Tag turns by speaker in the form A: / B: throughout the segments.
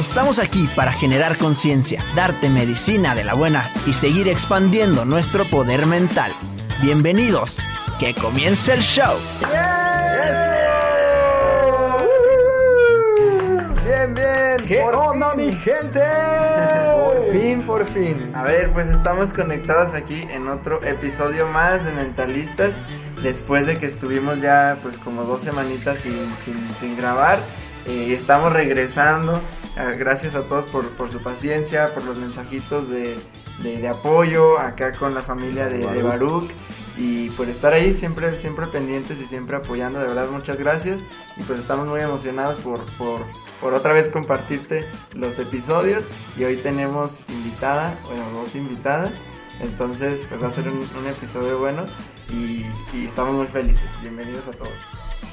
A: Estamos aquí para generar conciencia, darte medicina de la buena y seguir expandiendo nuestro poder mental. Bienvenidos, que comience el show.
B: Bien, bien.
C: ¿Qué
B: por
C: onda,
B: fin.
C: mi gente?
B: Por fin, por fin. A ver, pues estamos conectados aquí en otro episodio más de Mentalistas. Después de que estuvimos ya pues como dos semanitas sin, sin, sin grabar. Eh, estamos regresando. Ah, gracias a todos por, por su paciencia, por los mensajitos de, de- de apoyo acá con la familia de, de Baruch. Y por estar ahí siempre, siempre pendientes y siempre apoyando, de verdad muchas gracias. Y pues estamos muy emocionados por, por, por otra vez compartirte los episodios. Y hoy tenemos invitada, bueno, dos invitadas. Entonces pues va a ser un, un episodio bueno y, y estamos muy felices. Bienvenidos a todos.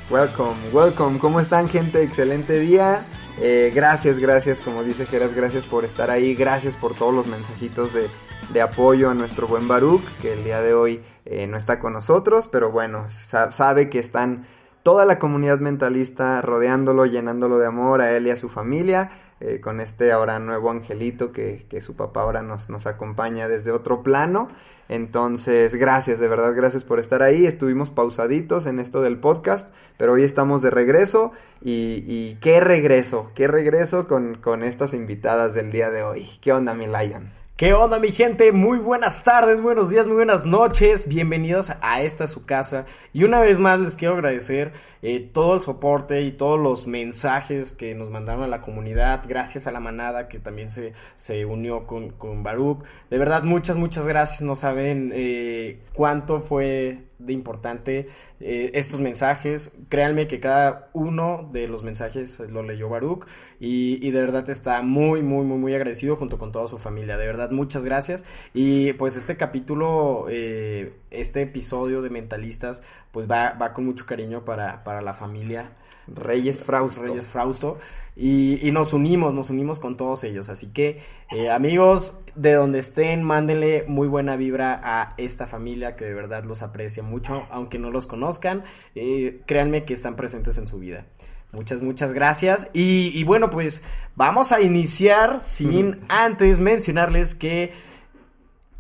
B: Welcome, welcome. ¿Cómo están, gente? Excelente día. Eh, gracias, gracias, como dice Geras, gracias por estar ahí. Gracias por todos los mensajitos de, de apoyo a nuestro buen Baruch, que el día de hoy eh, no está con nosotros, pero bueno, sa- sabe que están toda la comunidad mentalista rodeándolo, llenándolo de amor a él y a su familia. eh, con este ahora nuevo angelito que, que su papá ahora nos, nos acompaña desde otro plano. Entonces, gracias, de verdad, gracias por estar ahí. Estuvimos pausaditos en esto del podcast, pero hoy estamos de regreso. Y, y qué regreso, qué regreso con, con estas invitadas del día de hoy. ¿Qué onda, mi Lion?
C: ¿Qué onda mi gente? Muy buenas tardes, buenos días, muy buenas noches. Bienvenidos a esta su casa. Y una vez más les quiero agradecer eh, todo el soporte y todos los mensajes que nos mandaron a la comunidad. Gracias a la manada que también se, se unió con, con Baruch. De verdad, muchas, muchas gracias. No saben eh, cuánto fue de importante eh, estos mensajes. Créanme que cada uno de los mensajes lo leyó Baruch y, y de verdad está muy, muy, muy, muy agradecido junto con toda su familia. De verdad, muchas gracias. Y pues este capítulo, eh, este episodio de Mentalistas, pues va, va con mucho cariño para, para la familia.
B: Reyes Frausto.
C: Reyes Frausto. Y, y nos unimos, nos unimos con todos ellos. Así que, eh, amigos, de donde estén, mándenle muy buena vibra a esta familia que de verdad los aprecia mucho, aunque no los conozcan. eh, créanme que están presentes en su vida. Muchas, muchas gracias. Y, y bueno, pues vamos a iniciar sin antes mencionarles que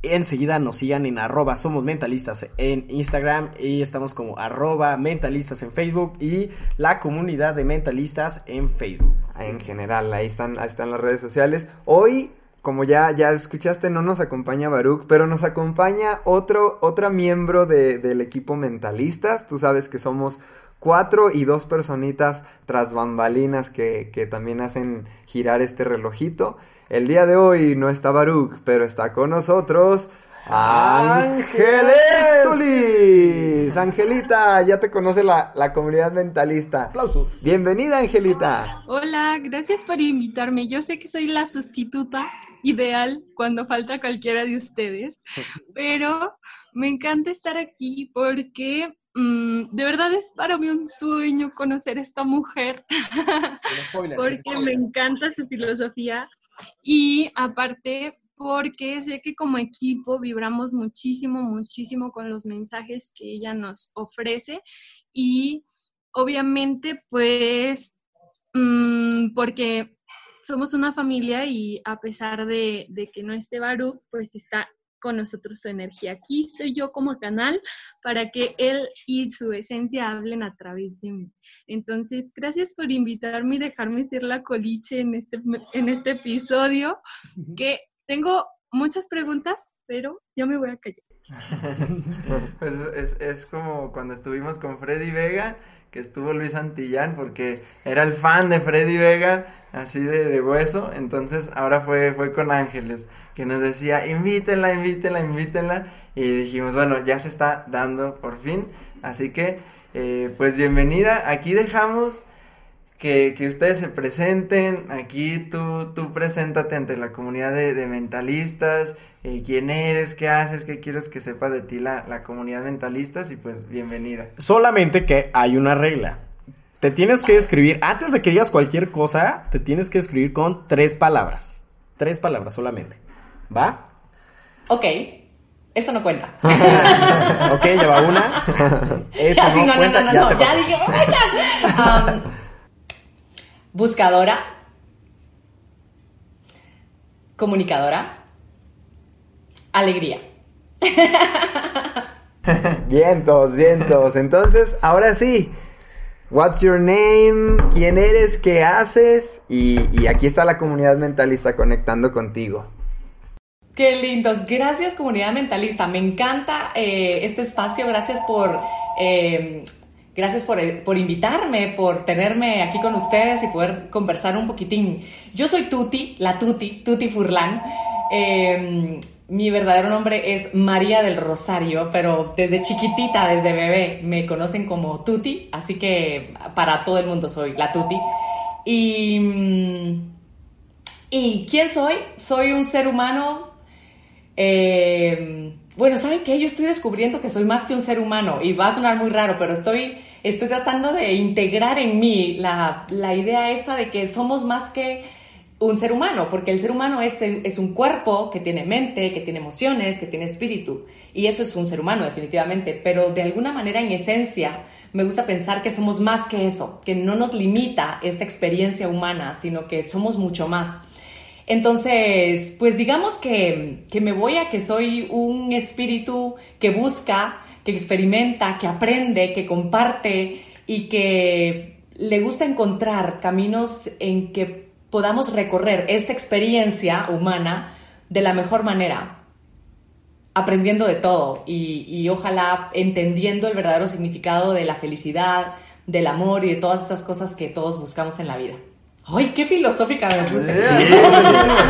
C: enseguida nos sigan en arroba somos mentalistas en Instagram y estamos como arroba mentalistas en Facebook y la comunidad de mentalistas en Facebook.
B: En general, ahí están, ahí están las redes sociales. Hoy, como ya, ya escuchaste, no nos acompaña Baruch, pero nos acompaña otro, otra miembro de- del equipo mentalistas. Tú sabes que somos cuatro y dos personitas tras bambalinas que, que también hacen girar este relojito. El día de hoy no está Baruch, pero está con nosotros Ángeles Solís. Angelita, ya te conoce la, la comunidad mentalista.
C: Aplausos.
B: Bienvenida, Angelita.
D: Hola, gracias por invitarme. Yo sé que soy la sustituta ideal cuando falta cualquiera de ustedes, pero me encanta estar aquí porque mm, de verdad es para mí un sueño conocer a esta mujer porque me encanta su filosofía y aparte porque sé que como equipo vibramos muchísimo, muchísimo con los mensajes que ella nos ofrece y obviamente pues mm, porque somos una familia y a pesar de, que no esté Baruch, pues está con nosotros su energía. Aquí estoy yo como canal para que él y su esencia hablen a través de mí. Entonces, gracias por invitarme y dejarme ser la coliche en este, en este episodio, que tengo muchas preguntas, pero yo me voy a callar.
E: pues es, es como cuando estuvimos con Freddy Vega que estuvo Luis Antillán porque era el fan de Freddy Vega, así de, de, hueso, entonces ahora fue, fue con Ángeles, que nos decía, invítela, invítela, invítela, y dijimos, bueno, ya se está dando por fin, así que, eh, pues bienvenida, aquí dejamos que, que, ustedes se presenten, aquí tú, tú preséntate ante la comunidad de, de mentalistas, eh, quién eres, qué haces, qué quieres que sepa de ti la, la comunidad mentalistas y pues bienvenida.
C: Solamente que hay una regla. Te tienes que escribir, antes de que digas cualquier cosa, te tienes que escribir con tres palabras. Tres palabras solamente. ¿Va?
F: Ok. Eso no cuenta.
C: ok, lleva una. Eso
F: Así,
C: no,
F: no,
C: cuenta.
F: no, no,
C: ya
F: no, ya dije, um, buscadora, comunicadora, alegría.
B: Vientos, vientos. Entonces, ahora sí. What's your name? ¿Quién eres? ¿Qué haces? Y, y aquí está la comunidad mentalista conectando contigo.
F: Qué lindos. Gracias comunidad mentalista. Me encanta eh, este espacio. Gracias por... eh, Gracias por, eh, por, invitarme, por tenerme aquí con ustedes y poder conversar un poquitín. Yo soy Tuti, la Tuti, Tuti Furlan. Eh, mi verdadero nombre es María del Rosario, pero desde chiquitita, desde bebé, me conocen como Tuti, así que para todo el mundo soy la Tuti. Y, ¿y quién soy? Soy un ser humano. Eh, bueno, ¿saben qué? Yo estoy descubriendo que soy más que un ser humano y va a sonar muy raro, pero estoy, estoy tratando de integrar en mí la, idea esta de que somos más que un ser humano, porque el ser humano es, un cuerpo que tiene mente, que tiene emociones, que tiene espíritu, y eso es un ser humano definitivamente, pero de alguna manera en esencia me gusta pensar que somos más que eso, que no nos limita esta experiencia humana, sino que somos mucho más. Entonces, pues digamos que, que me voy a que soy un espíritu que busca, que experimenta, que aprende, que comparte y que le gusta encontrar caminos en que podamos recorrer esta experiencia humana de la mejor manera, aprendiendo de todo y, y, ojalá entendiendo el verdadero significado de la felicidad, del amor y de todas esas cosas que todos buscamos en la vida. ¡Ay, qué filosófica me puse!
C: Sí,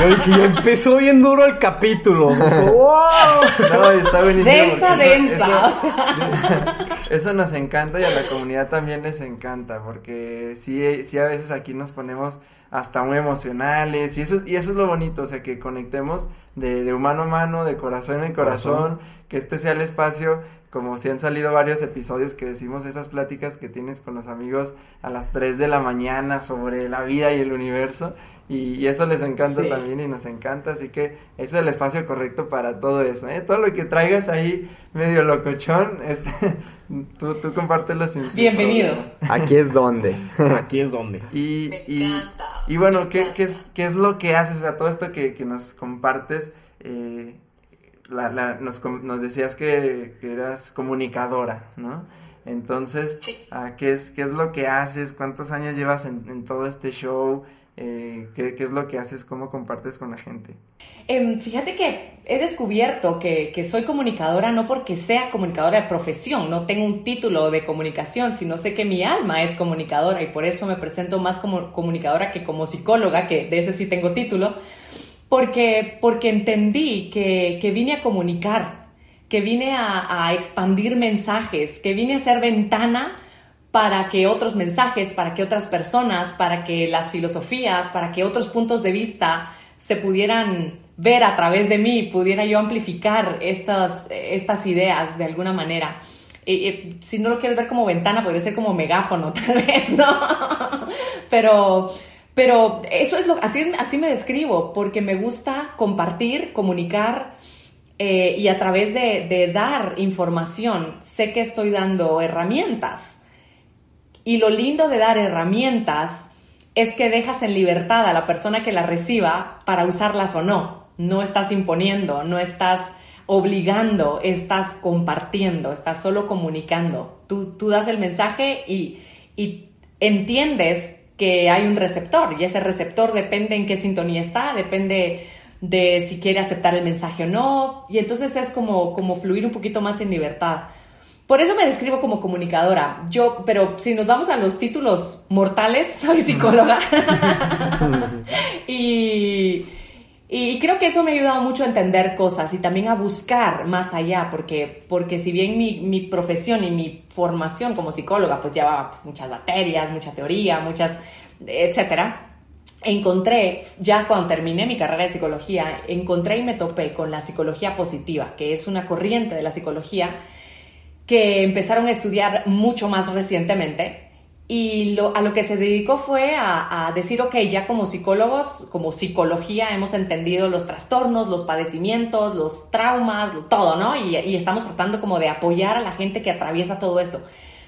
C: yo dije, ya empezó bien duro el capítulo. ¡Wow!
E: No, está buenísimo.
F: Densa,
E: eso-
F: densa.
E: Eso, nos encanta y a la comunidad también les encanta, porque sí, sí a veces aquí nos ponemos hasta muy emocionales y eso, y eso es lo bonito, o sea, que conectemos de, de humano a mano, de corazón en corazón, que este sea el espacio, como si han salido varios episodios que decimos esas pláticas que tienes con los amigos a las 3 de la mañana sobre la vida y el universo. Y, y eso les encanta
F: Sí.
E: también y nos encanta, así que ese es el espacio correcto para todo eso, ¿eh? Todo lo que traigas ahí medio locochón, este, tú, tú compártelo sin
F: Bienvenido.
B: Aquí es donde.
C: Aquí es donde.
E: Y,
F: Me
E: y,
F: encanta,
E: y bueno, ¿qué, qué es, ¿qué es lo que haces? O sea, todo esto que, que nos compartes, eh, la, la- nos, com- nos decías que, que eras comunicadora, ¿no? Entonces, ah, ¿qué, es, ¿qué es lo que haces? ¿Cuántos años llevas en, en todo este show? Eh, ¿qué, ¿Qué es lo que haces? ¿Cómo compartes con la gente?
F: Em, fíjate que he descubierto que, que soy comunicadora no porque sea comunicadora de profesión, no tengo un título de comunicación, sino sé que mi alma es comunicadora y por eso me presento más como comunicadora que como psicóloga, que de ese sí tengo título, porque, porque entendí que, que vine a comunicar, que vine a, a expandir mensajes, que vine a ser ventana para que otros mensajes, para que otras personas, para que las filosofías, para que otros puntos de vista se pudieran ver a través de mí, pudiera yo amplificar estas, estas ideas de alguna manera. Si no lo quieres ver como ventana, podría ser como megáfono, tal vez, ¿no? Pero, Pero eso es lo, así, así me describo, porque me gusta compartir, comunicar eh, y a través de, dar información, sé que estoy dando herramientas. Y lo lindo de dar herramientas es que dejas en libertad a la persona que las reciba para usarlas o no. No estás imponiendo, no estás obligando, estás compartiendo, estás solo comunicando. Tú, tú das el mensaje y, y entiendes que hay un receptor y ese receptor depende en qué sintonía está, depende de si quiere aceptar el mensaje o no, y entonces es como, como fluir un poquito más en libertad. Por eso me describo como comunicadora. Yo, pero si nos vamos a los títulos mortales, soy psicóloga. y, y, creo que eso me ha ayudado mucho a entender cosas y también a buscar más allá, porque, porque si bien mi, mi profesión y mi formación como psicóloga, pues llevaba pues, muchas materias, mucha teoría, muchas, etcétera encontré, ya cuando terminé mi carrera de psicología, encontré y me topé con la psicología positiva, que es una corriente de la psicología que empezaron a estudiar mucho más recientemente y lo, a lo que se dedicó fue a, decir, ok, ya como psicólogos, como psicología, hemos entendido los trastornos, los padecimientos, los traumas, todo, ¿no? Y, estamos tratando como de apoyar a la gente que atraviesa todo esto.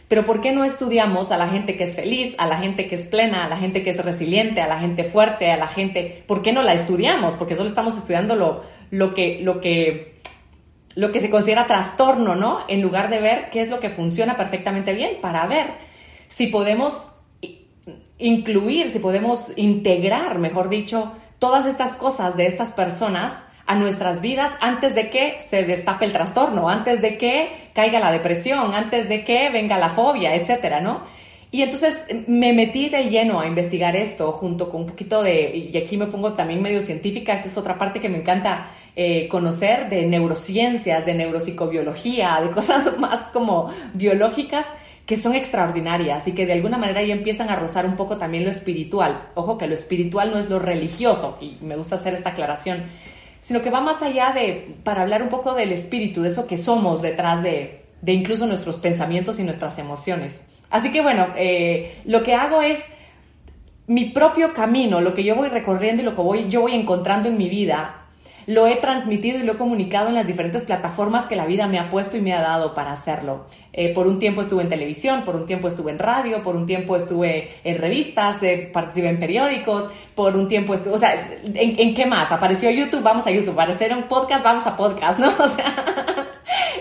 F: Pero ¿por qué no estudiamos a la gente que es feliz, a la gente que es plena, a la gente que es resiliente, a la gente fuerte, a la gente... ¿Por qué no la estudiamos? Porque solo estamos estudiando lo, lo que... Lo que lo que se considera trastorno, ¿no? En lugar de ver qué es lo que funciona perfectamente bien, para ver si podemos incluir, si podemos integrar, mejor dicho, todas estas cosas de estas personas a nuestras vidas antes de que se destape el trastorno, antes de que caiga la depresión, antes de que venga la fobia, etcétera, ¿no? Y entonces me metí de lleno a investigar esto junto con un poquito de, y aquí me pongo también medio científica, esta es otra parte que me encanta eh, conocer de neurociencias, de neuropsicobiología, de cosas más como biológicas que son extraordinarias y que de alguna manera ya empiezan a rozar un poco también lo espiritual. Ojo que lo espiritual no es lo religioso, y me gusta hacer esta aclaración, sino que va más allá de, para hablar un poco del espíritu, de eso que somos detrás de, de incluso nuestros pensamientos y nuestras emociones. Así que bueno, eh, lo que hago es mi propio camino, lo que yo voy recorriendo y lo que voy, yo voy encontrando en mi vida, lo he transmitido y lo he comunicado en las diferentes plataformas que la vida me ha puesto y me ha dado para hacerlo. Eh, por un tiempo estuve en televisión, por un tiempo estuve en radio, por un tiempo estuve en revistas, eh, participé en periódicos, por un tiempo estuve, o sea, ¿en, qué más? Apareció YouTube, vamos a YouTube, apareció un podcast, vamos a podcast, ¿no? O sea,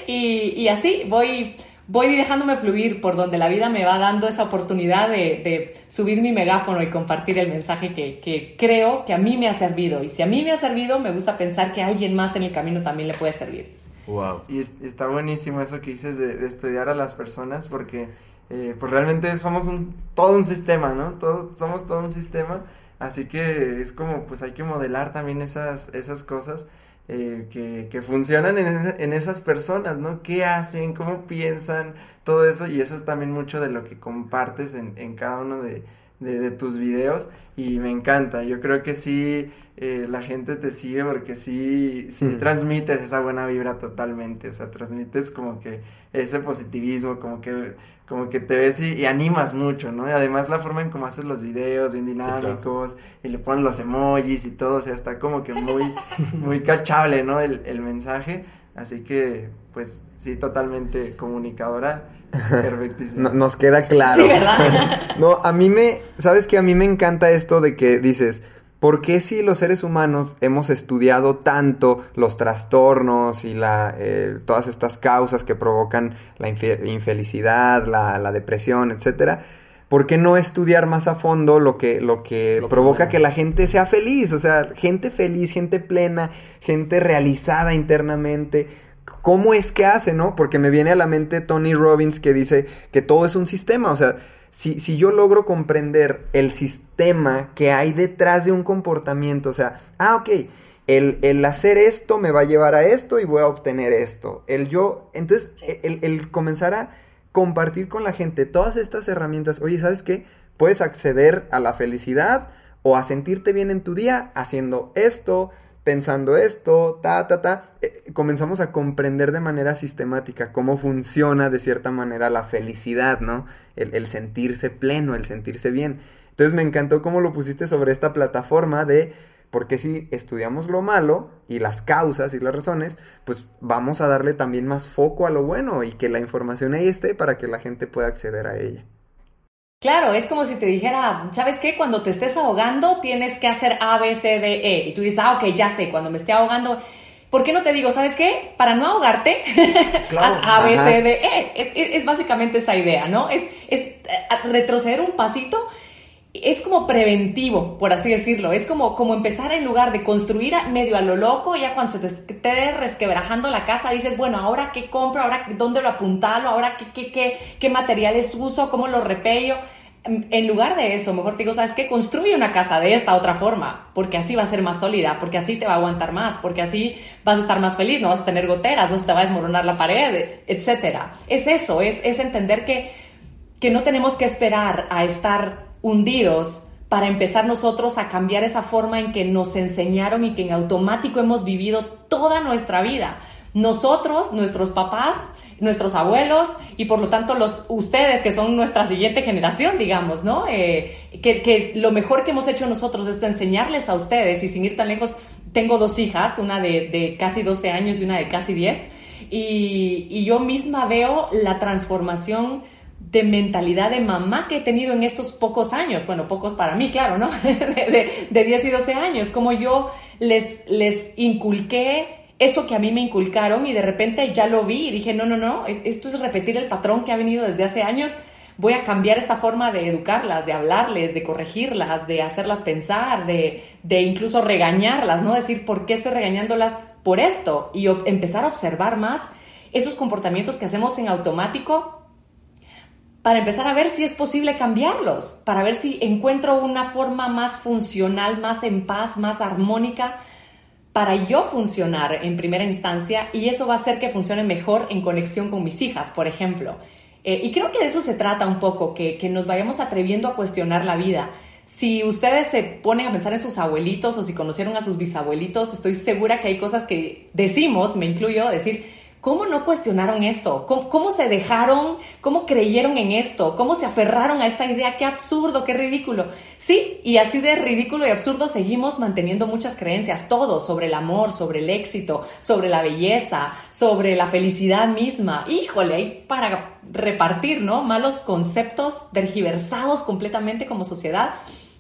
F: y, y así voy voy dejándome fluir por donde la vida me va dando esa oportunidad de, subir mi megáfono y compartir el mensaje que, creo que a mí me ha servido. Y si a mí me ha servido, me gusta pensar que a alguien más en el camino también le puede servir.
E: Wow. Y está buenísimo eso que dices de, estudiar a las personas porque eh, pues realmente somos un, todo un sistema, ¿no? Todo, somos todo un sistema. Así que es como, pues hay que modelar también esas, esas cosas. Eh, que, que, funcionan en, en, esas personas, ¿no? ¿Qué hacen? ¿Cómo piensan? Todo eso y eso es también mucho de lo que compartes en, en cada uno de, de, tus videos y me encanta, yo creo que sí, eh, la gente te sigue porque sí, sí mm. transmites esa buena vibra totalmente, o sea, transmites como que ese positivismo, como que como que te ves y, animas mucho, ¿no? Y además la forma en cómo haces los videos, bien dinámicos, y le ponen los emojis y todo, o sea, está como que muy, muy cachable, ¿no? El, el mensaje, así que, pues, sí, totalmente comunicadora. Perfectísimo.
B: nos queda claro.
F: Sí, ¿verdad?
B: no, a mí me, ¿sabes qué? A mí me encanta esto de que dices, ¿Por qué si los seres humanos hemos estudiado tanto los trastornos y la, eh, todas estas causas que provocan la infelicidad, la, depresión, etcétera? ¿Por qué no estudiar más a fondo lo que, lo que provoca que la gente sea feliz? O sea, gente feliz, gente plena, gente realizada internamente. ¿Cómo es que hace, no? Porque me viene a la mente Tony Robbins que dice que todo es un sistema. O sea, si, si yo logro comprender el sistema que hay detrás de un comportamiento, o sea, ah, ok, el, el, hacer esto me va a llevar a esto y voy a obtener esto. El yo, entonces, el, el, comenzar a compartir con la gente todas estas herramientas, oye, ¿sabes qué? Puedes acceder a la felicidad o a sentirte bien en tu día haciendo esto, pensando esto, ta, ta, ta, eh, comenzamos a comprender de manera sistemática cómo funciona de cierta manera la felicidad, ¿no? El, sentirse pleno, el sentirse bien.
E: Entonces me encantó cómo lo pusiste sobre esta plataforma de porque si estudiamos lo malo y las causas y las razones, pues vamos a darle también más foco a lo bueno y que la información ahí esté para que la gente pueda acceder a ella.
F: Claro, es como si te dijera, ¿sabes qué? Cuando te estés ahogando tienes que hacer A, B, C, D, E. Y tú dices, ah, ok, ya sé, cuando me esté ahogando, ¿por qué no te digo, ¿sabes qué? Para no ahogarte, haz A, B, C, D, E. Es, básicamente esa idea, ¿no? Es, es retroceder un pasito es como preventivo, por así decirlo. Es como, como empezar en lugar de construir medio a lo loco, ya cuando se te esté resquebrajando la casa, dices, bueno, ahora qué compro, ahora dónde lo apuntalo, ahora qué, qué, qué, qué materiales uso, cómo lo repello. En lugar de eso, mejor te digo, ¿sabes qué? Construye una casa de esta otra forma, porque así va a ser más sólida, porque así te va a aguantar más, porque así vas a estar más feliz, no vas a tener goteras, no se te va a desmoronar la pared, etcétera. Es eso, es, es entender que, que no tenemos que esperar a estar hundidos para empezar nosotros a cambiar esa forma en que nos enseñaron y que en automático hemos vivido toda nuestra vida. Nosotros, nuestros papás, nuestros abuelos y por lo tanto los ustedes que son nuestra siguiente generación, digamos, ¿no? Eh, que, lo mejor que hemos hecho nosotros es enseñarles a ustedes y sin ir tan lejos, tengo dos hijas, una de, casi 12 años y una de casi 10, y, y yo misma veo la transformación de mentalidad de mamá que he tenido en estos pocos años, bueno, pocos para mí, claro, ¿no? De, de, 10 y 12 años, como yo les, les inculqué eso que a mí me inculcaron y de repente ya lo vi y dije, no, no, no, esto es repetir el patrón que ha venido desde hace años, voy a cambiar esta forma de educarlas, de hablarles, de corregirlas, de hacerlas pensar, de, de incluso regañarlas, ¿no? Decir, ¿por qué estoy regañándolas por esto? Y empezar a observar más esos comportamientos que hacemos en automático para empezar a ver si es posible cambiarlos, para ver si encuentro una forma más funcional, más en paz, más armónica para yo funcionar en primera instancia y eso va a hacer que funcione mejor en conexión con mis hijas, por ejemplo. Eh, y creo que de eso se trata un poco, que, que nos vayamos atreviendo a cuestionar la vida. Si ustedes se ponen a pensar en sus abuelitos o si conocieron a sus bisabuelitos, estoy segura que hay cosas que decimos, me incluyo, decir, ¿Cómo no cuestionaron esto? ¿Cómo, se dejaron? ¿Cómo creyeron en esto? ¿Cómo se aferraron a esta idea? ¡Qué absurdo, qué ridículo! Sí, y así de ridículo y absurdo seguimos manteniendo muchas creencias, todo sobre el amor, sobre el éxito, sobre la belleza, sobre la felicidad misma. Híjole, hay para repartir, ¿no? Malos conceptos tergiversados completamente como sociedad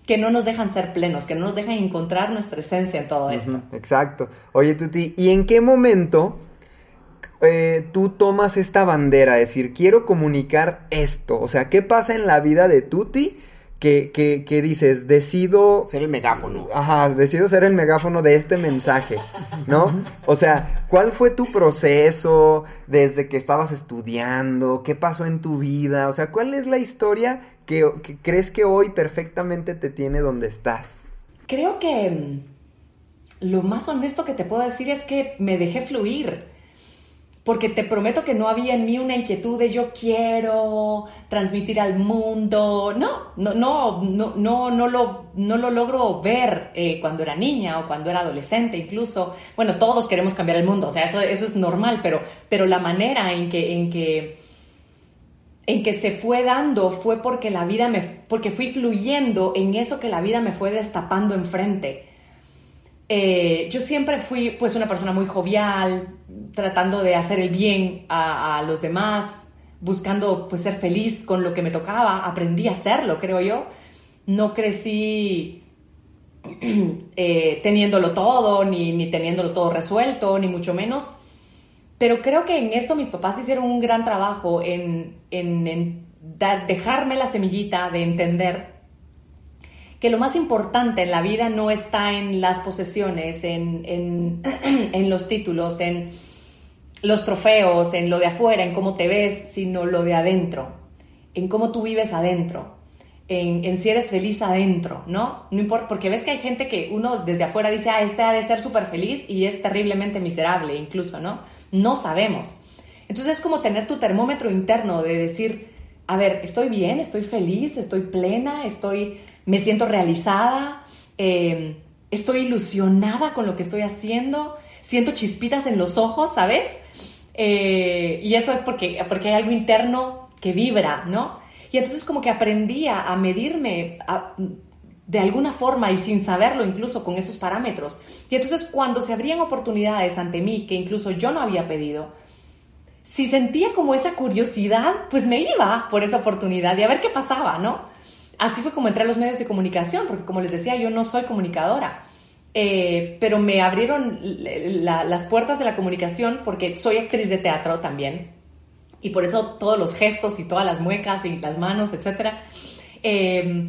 F: que no nos dejan ser plenos, que no nos dejan encontrar nuestra esencia en todo esto.
E: Exacto. Oye, Tuti, ¿y en qué momento eh, tú tomas esta bandera, decir, quiero comunicar esto? O sea, ¿qué pasa en la vida de Tuti? Que, que, dices, decido...
C: Ser el megáfono.
E: Ajá, decido ser el megáfono de este mensaje, ¿no? O sea, ¿cuál fue tu proceso desde que estabas estudiando? ¿Qué pasó en tu vida? O sea, ¿cuál es la historia que, que crees que hoy perfectamente te tiene donde estás?
F: Creo que mm, lo más honesto que te puedo decir es que me dejé fluir porque te prometo que no había en mí una inquietud de yo quiero transmitir al mundo. No, no, no, no, no, no, lo, no lo logro ver eh, cuando era niña o cuando era adolescente incluso. Bueno, todos queremos cambiar el mundo, o sea, eso, eso es normal, pero, pero la manera en que, en que, en que se fue dando fue porque la vida me, porque fui fluyendo en eso que la vida me fue destapando enfrente. Eh, yo siempre fui pues una persona muy jovial, tratando de hacer el bien a, los demás, buscando pues ser feliz con lo que me tocaba, aprendí a hacerlo, creo yo. No crecí eh, teniéndolo todo, ni, ni teniéndolo todo resuelto, ni mucho menos. Pero creo que en esto mis papás hicieron un gran trabajo en, en, dejarme la semillita de entender que lo más importante en la vida no está en las posesiones, en, los títulos, en los trofeos, en lo de afuera, en cómo te ves, sino lo de adentro, en cómo tú vives adentro, en, si eres feliz adentro, ¿no? No importa, porque ves que hay gente que uno desde afuera dice, ah, este ha de ser súper feliz y es terriblemente miserable incluso, ¿no? No sabemos. Entonces es como tener tu termómetro interno de decir, a ver, estoy bien, estoy feliz, estoy plena, estoy me siento realizada, eh, estoy ilusionada con lo que estoy haciendo, siento chispitas en los ojos, ¿sabes? Eh, y eso es porque, porque hay algo interno que vibra, ¿no? Y entonces como que aprendí a, medirme de alguna forma y sin saberlo incluso con esos parámetros. Y entonces cuando se abrían oportunidades ante mí que incluso yo no había pedido, si sentía como esa curiosidad, pues me iba por esa oportunidad y a ver qué pasaba, ¿no? Así fue como entré a los medios de comunicación, porque como les decía, yo no soy comunicadora. Eh, pero me abrieron las puertas de la comunicación porque soy actriz de teatro también y por eso todos los gestos y todas las muecas y las manos, etc. Em,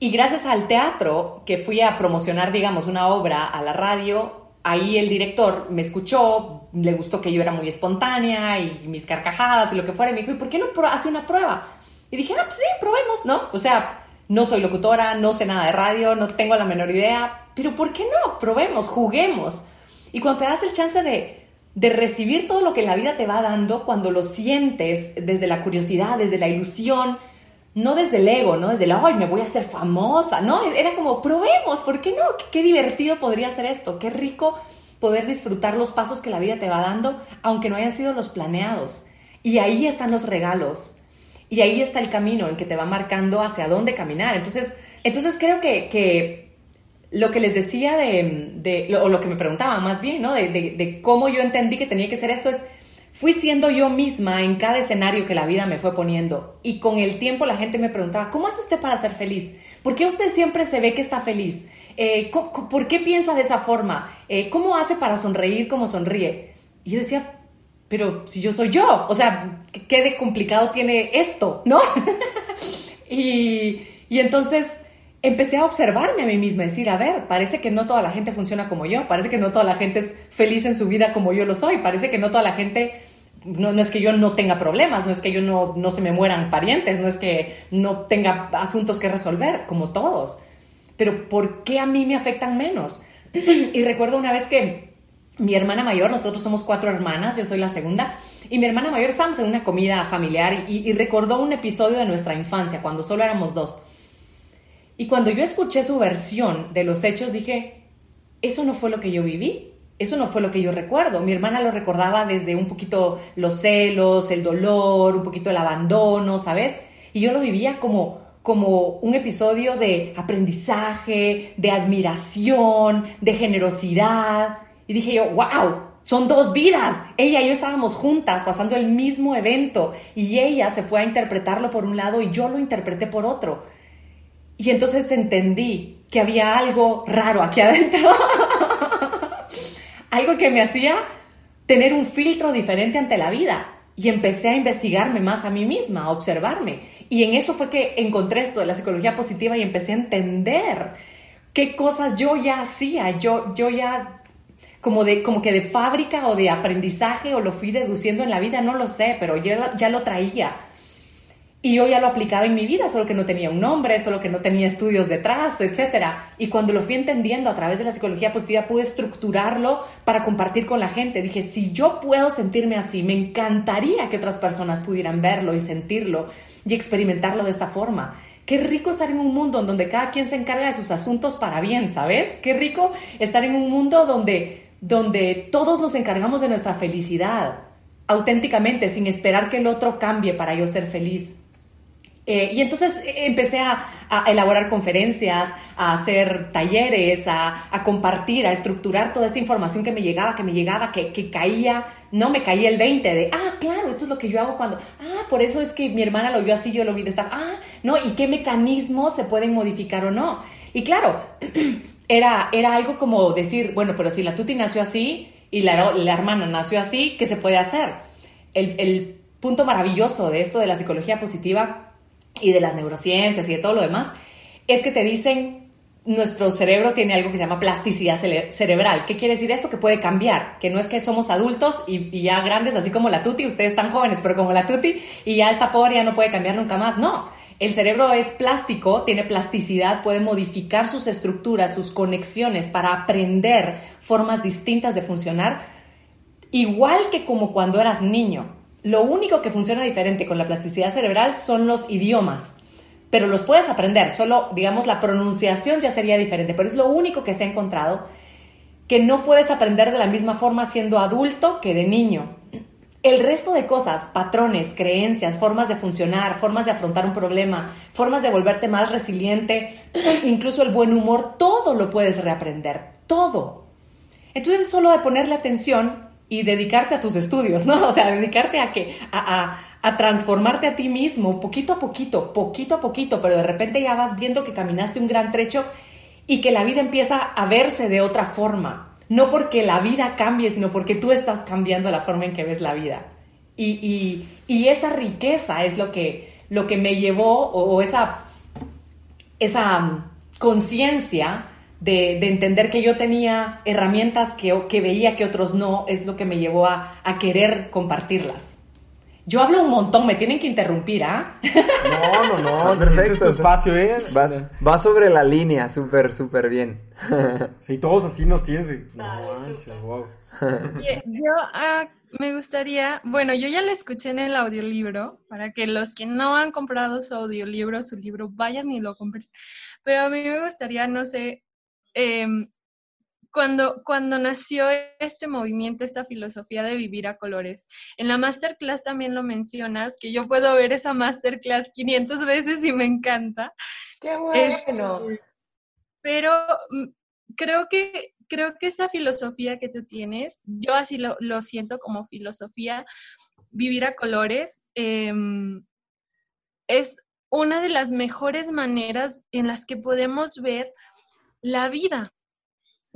F: y gracias al teatro, que fui a promocionar, digamos, una obra a la radio, ahí el director me escuchó, le gustó que yo era muy espontánea y mis carcajadas y lo que fuera, y me dijo, ¿y por qué no hace una prueba? Y dije, ah, pues sí, probemos, ¿no? O sea, no soy locutora, no sé nada de radio, no tengo la menor idea, pero ¿por qué no? Probemos, juguemos. Y cuando te das el chance de, de recibir todo lo que la vida te va dando cuando lo sientes desde la curiosidad, desde la ilusión, no desde el ego, no desde el, ay, me voy a hacer famosa, no, era como, probemos, ¿por qué no? Qué, divertido podría ser esto, qué rico poder disfrutar los pasos que la vida te va dando, aunque no hayan sido los planeados. Y ahí están los regalos, y ahí está el camino en que te va marcando hacia dónde caminar. Entonces, entonces creo que, que lo que les decía de, o lo que me preguntaban más bien, ¿no? De, cómo yo entendí que tenía que ser esto es, fui siendo yo misma en cada escenario que la vida me fue poniendo. Y con el tiempo la gente me preguntaba, ¿cómo hace usted para ser feliz? ¿Por qué usted siempre se ve que está feliz? Eh, ¿Por qué piensa de esa forma? Eh, ¿Cómo hace para sonreír como sonríe? Y yo decía, pero si yo soy yo, o sea, ¿qué de complicado tiene esto, no? y, y entonces empecé a observarme a mí misma, decir, a ver, parece que no toda la gente funciona como yo, parece que no toda la gente es feliz en su vida como yo lo soy, parece que no toda la gente, no, es que yo no tenga problemas, no es que yo no, no se me mueran parientes, no es que no tenga asuntos que resolver, como todos, pero ¿por qué a mí me afectan menos? y recuerdo una vez que mi hermana mayor, nosotros somos cuatro hermanas, yo soy la segunda, y mi hermana mayor estábamos en una comida familiar y recordó un episodio de nuestra infancia, cuando solo éramos dos. Y cuando yo escuché su versión de los hechos, dije, eso no fue lo que yo viví, eso no fue lo que yo recuerdo. Mi hermana lo recordaba desde un poquito los celos, el dolor, un poquito el abandono, ¿sabes? Y yo lo vivía como, como un episodio de aprendizaje, de admiración, de generosidad. Y dije yo, wow, son dos vidas. Ella y yo estábamos juntas pasando el mismo evento y ella se fue a interpretarlo por un lado y yo lo interpreté por otro. Y entonces entendí que había algo raro aquí adentro. algo que me hacía tener un filtro diferente ante la vida. Y empecé a investigarme más a mí misma, a observarme. Y en eso fue que encontré esto de la psicología positiva y empecé a entender qué cosas yo ya hacía, yo, yo ya como, de, como que de fábrica o de aprendizaje o lo fui deduciendo en la vida, no lo sé, pero yo ya lo traía. Y yo ya lo aplicaba en mi vida, solo que no tenía un nombre, solo que no tenía estudios detrás, etc. Y cuando lo fui entendiendo a través de la psicología positiva, pude estructurarlo para compartir con la gente. Dije, si yo puedo sentirme así, me encantaría que otras personas pudieran verlo y sentirlo y experimentarlo de esta forma. Qué rico estar en un mundo en donde cada quien se encarga de sus asuntos para bien, ¿sabes? Qué rico estar en un mundo donde, donde todos nos encargamos de nuestra felicidad, auténticamente, sin esperar que el otro cambie para yo ser feliz. Eh, y entonces eh, empecé a, elaborar conferencias, a hacer talleres, a, compartir, a estructurar toda esta información que me llegaba, que me llegaba, que, que, caía, no me caía el 20 de, ah, claro, esto es lo que yo hago cuando, ah, por eso es que mi hermana lo vio así, yo lo vi de esta, ah, no, y qué mecanismos se pueden modificar o no. Y claro, era, era algo como decir, bueno, pero si la tuti nació así y la, la hermana nació así, ¿qué se puede hacer? El, el punto maravilloso de esto de la psicología positiva y de las neurociencias y de todo lo demás, es que te dicen, nuestro cerebro tiene algo que se llama plasticidad cerebral. ¿Qué quiere decir esto? Que puede cambiar, que no es que somos adultos y, ya grandes, así como la tuti, ustedes están jóvenes, pero como la tuti, y ya está pobre, ya no puede cambiar nunca más. No, el cerebro es plástico, tiene plasticidad, puede modificar sus estructuras, sus conexiones para aprender formas distintas de funcionar, igual que como cuando eras niño. Lo único que funciona diferente con la plasticidad cerebral son los idiomas, pero los puedes aprender, solo digamos la pronunciación ya sería diferente, pero es lo único que se ha encontrado que no puedes aprender de la misma forma siendo adulto que de niño. El resto de cosas, patrones, creencias, formas de funcionar, formas de afrontar un problema, formas de volverte más resiliente, incluso el buen humor, todo lo puedes reaprender, todo. Entonces es solo de ponerle atención y dedicarte a tus estudios, ¿no? O sea, dedicarte a que a, a transformarte a ti mismo, poquito a poquito, poquito a poquito, pero de repente ya vas viendo que caminaste un gran trecho y que la vida empieza a verse de otra forma no porque la vida cambie, sino porque tú estás cambiando la forma en que ves la vida. Y, esa riqueza es lo que, lo que me llevó, o, esa, esa mm, conciencia de, entender que yo tenía herramientas que, que, veía que otros no, es lo que me llevó a, a querer compartirlas. Yo hablo un montón, me tienen que interrumpir, ¿ah?
C: No, no, no, perfecto. es tu espacio, ¿eh?
E: Va sobre la línea, súper, súper bien.
C: Sí, todos así nos tienes. No,
D: wow. Yo ah, me gustaría, bueno, yo ya lo escuché en el audiolibro, para que los que no han comprado su audiolibro, su libro, vayan y lo compren. Pero a mí me gustaría, no sé, eh, cuando, cuando nació este movimiento, esta filosofía de vivir a colores. En la masterclass también lo mencionas, que yo puedo ver esa masterclass 500 veces y me encanta.
F: ¡Qué bueno!
D: pero mm, creo que, creo que esta filosofía que tú tienes, yo así lo, siento como filosofía, vivir a colores, em, es una de las mejores maneras en las que podemos ver la vida.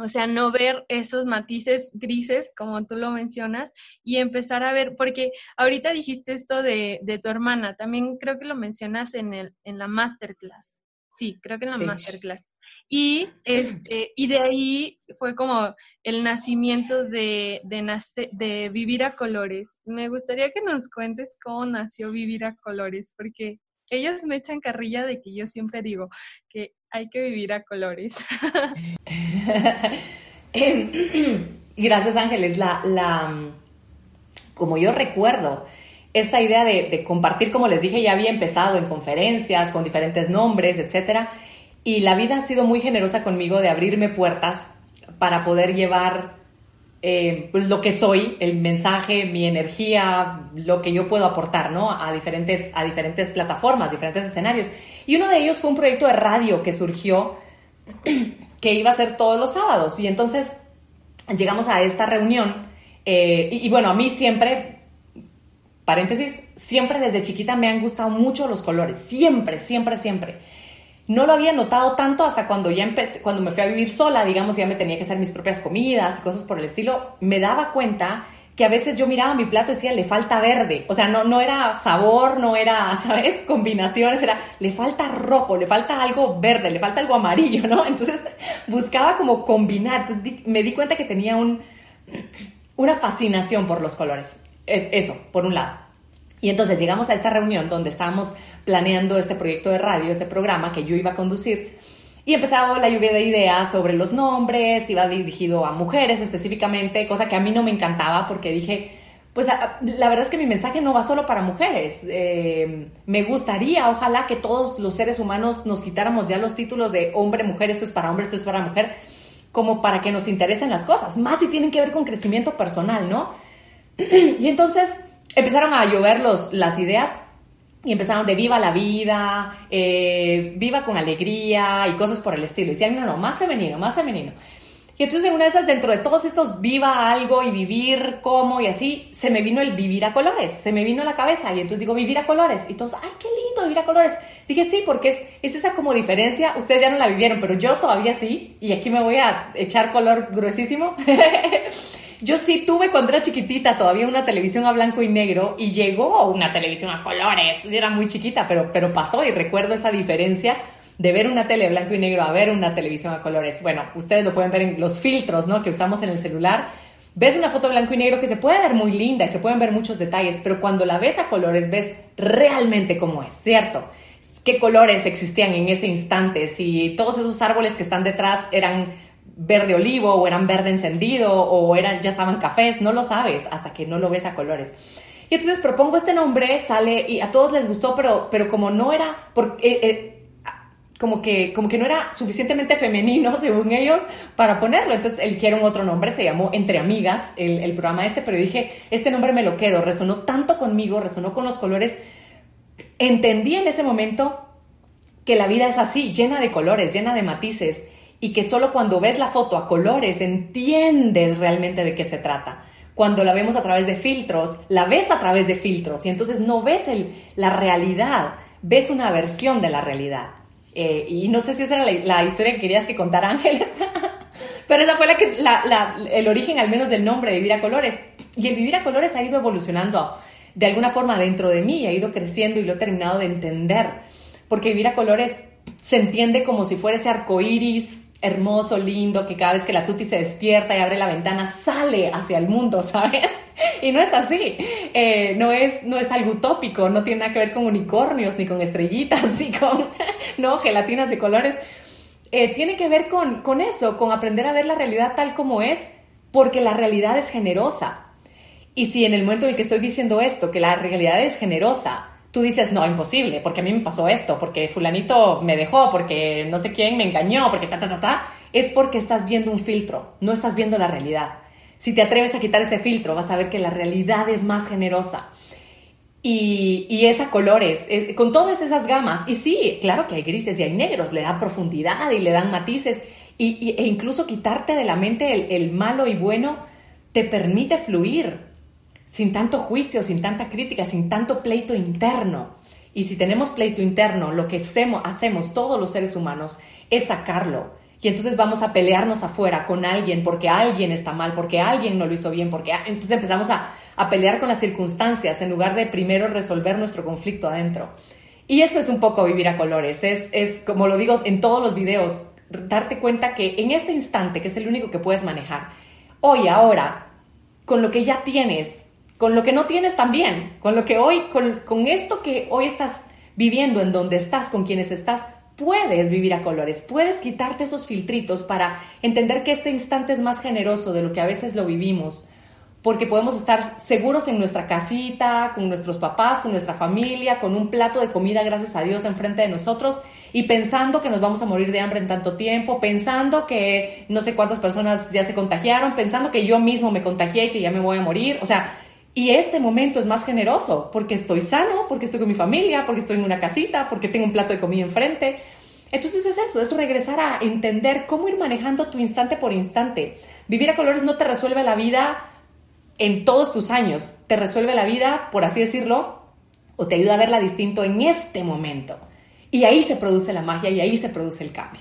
D: O sea, no ver esos matices grises, como tú lo mencionas, y empezar a ver, porque ahorita dijiste esto de, tu hermana, también creo que lo mencionas en, el, en la masterclass. Sí, creo que en la masterclass. Y, este, y de ahí fue como el nacimiento de, de, de Vivir a Colores. Me gustaría que nos cuentes cómo nació Vivir a Colores, porque ellos me echan carrilla de que yo siempre digo que hay que vivir a colores.
F: Em, gracias Ángeles. La, la, como yo recuerdo, esta idea de, compartir, como les dije, ya había empezado en conferencias con diferentes nombres, etc. Y la vida ha sido muy generosa conmigo de abrirme puertas para poder llevar eh, pues, lo que soy, el mensaje, mi energía, lo que yo puedo aportar, ¿no? A diferentes, a diferentes plataformas, diferentes escenarios. Y uno de ellos fue un proyecto de radio que surgió, que iba a ser todos los sábados. Y entonces llegamos a esta reunión. Eh, y, y bueno, a mí siempre, paréntesis, siempre desde chiquita me han gustado mucho los colores. Siempre, siempre, siempre. No lo había notado tanto hasta cuando ya empecé, cuando me fui a vivir sola, digamos, ya me tenía que hacer mis propias comidas y cosas por el estilo, me daba cuenta que a veces yo miraba mi plato y decía, le falta verde. O sea, no, no era sabor, no era, ¿sabes? Combinaciones, era, le falta rojo, le falta algo verde, le falta algo amarillo, ¿no? Entonces buscaba como combinar. Entonces me di cuenta que tenía un, una fascinación por los colores. E, eso, por un lado. Y entonces llegamos a esta reunión donde estábamos planeando este proyecto de radio, este programa que yo iba a conducir. Y empezaba la lluvia de ideas sobre los nombres, iba dirigido a mujeres específicamente, cosa que a mí no me encantaba porque dije, pues la verdad es que mi mensaje no va solo para mujeres. Eh, me gustaría, ojalá que todos los seres humanos nos quitáramos ya los títulos de hombre, mujer, esto es para hombre, esto es para mujer, como para que nos interesen las cosas, más si tienen que ver con crecimiento personal, ¿no? y entonces empezaron a llover los, las ideas y empezaron de viva la vida, eh, viva con alegría y cosas por el estilo. Y decían, no, no, más femenino, más femenino. Y entonces en una de esas, dentro de todos estos viva algo y vivir como y así, se me vino el vivir a colores, se me vino a la cabeza. Y entonces digo, vivir a colores. Y todos, ay, qué lindo vivir a colores. Dije, sí, porque es, es esa como diferencia. Ustedes ya no la vivieron, pero yo todavía sí. Y aquí me voy a echar color gruesísimo. Yo sí tuve cuando era chiquitita todavía una televisión a blanco y negro y llegó una televisión a colores. Era muy chiquita, pero, pero pasó y recuerdo esa diferencia de ver una tele blanco y negro a ver una televisión a colores. Bueno, ustedes lo pueden ver en los filtros ¿no? que usamos en el celular. Ves una foto blanco y negro que se puede ver muy linda y se pueden ver muchos detalles, pero cuando la ves a colores ves realmente cómo es, ¿cierto? qué colores existían en ese instante, si todos esos árboles que están detrás eran verde olivo o eran verde encendido o eran, ya estaban cafés, no lo sabes hasta que no lo ves a colores. Y entonces propongo este nombre, sale y a todos les gustó, pero, pero como no era, porque, eh, eh, como que, como que no era suficientemente femenino, según ellos, para ponerlo. Entonces eligieron otro nombre, se llamó Entre Amigas, el, el programa este, pero dije, este nombre me lo quedo, resonó tanto conmigo, resonó con los colores. Entendí en ese momento que la vida es así, llena de colores, llena de matices, y que solo cuando ves la foto a colores entiendes realmente de qué se trata. Cuando la vemos a través de filtros, la ves a través de filtros, y entonces no ves el, la realidad, ves una versión de la realidad. Eh, y no sé si esa era la, historia que querías que contara Ángeles, pero esa fue la que, la, el origen al menos del nombre de Vivir a Colores. Y el Vivir a Colores ha ido evolucionando de alguna forma dentro de mí, ha ido creciendo y lo he terminado de entender. Porque Vivir a Colores se entiende como si fuera ese arco iris hermoso, lindo, que cada vez que la tuti se despierta y abre la ventana sale hacia el mundo, ¿sabes? Y no es así, eh, no, es, no es algo utópico, no tiene nada que ver con unicornios, ni con estrellitas, ni con, no, gelatinas de colores. Eh, tiene que ver con, con eso, con aprender a ver la realidad tal como es, porque la realidad es generosa. Y si en el momento en el que estoy diciendo esto, que la realidad es generosa, tú dices, no, imposible, porque a mí me pasó esto, porque fulanito me dejó, porque no sé quién me engañó, porque ta, ta, ta, ta, es porque estás viendo un filtro, no estás viendo la realidad. Si te atreves a quitar ese filtro, vas a ver que la realidad es más generosa. Y, y es a colores, eh, con todas esas gamas. Y sí, claro que hay grises y hay negros, le dan profundidad y le dan matices. Y, e incluso quitarte de la mente el, el malo y bueno te permite fluir, sin tanto juicio, sin tanta crítica, sin tanto pleito interno. Y si tenemos pleito interno, lo que hacemos, hacemos todos los seres humanos es sacarlo. Y entonces vamos a pelearnos afuera con alguien porque alguien está mal, porque alguien no lo hizo bien, porque entonces empezamos a, a pelear con las circunstancias en lugar de primero resolver nuestro conflicto adentro. Y eso es un poco vivir a colores. Es, es, como lo digo en todos los videos, darte cuenta que en este instante, que es el único que puedes manejar, hoy, ahora, con lo que ya tienes, con lo que no tienes también, con lo que hoy, con, esto que hoy estás viviendo, en donde estás, con quienes estás, puedes vivir a colores, puedes quitarte esos filtritos para entender que este instante es más generoso de lo que a veces lo vivimos, porque podemos estar seguros en nuestra casita, con nuestros papás, con nuestra familia, con un plato de comida, gracias a Dios, enfrente de nosotros, y pensando que nos vamos a morir de hambre en tanto tiempo, pensando que no sé cuántas personas ya se contagiaron, pensando que yo mismo me contagié y que ya me voy a morir, o sea, y este momento es más generoso porque estoy sano, porque estoy con mi familia, porque estoy en una casita, porque tengo un plato de comida enfrente. Entonces es eso, es regresar a entender cómo ir manejando tu instante por instante. Vivir a colores no te resuelve la vida en todos tus años, te resuelve la vida, por así decirlo, o te ayuda a verla distinto en este momento. Y ahí se produce la magia y ahí se produce el cambio.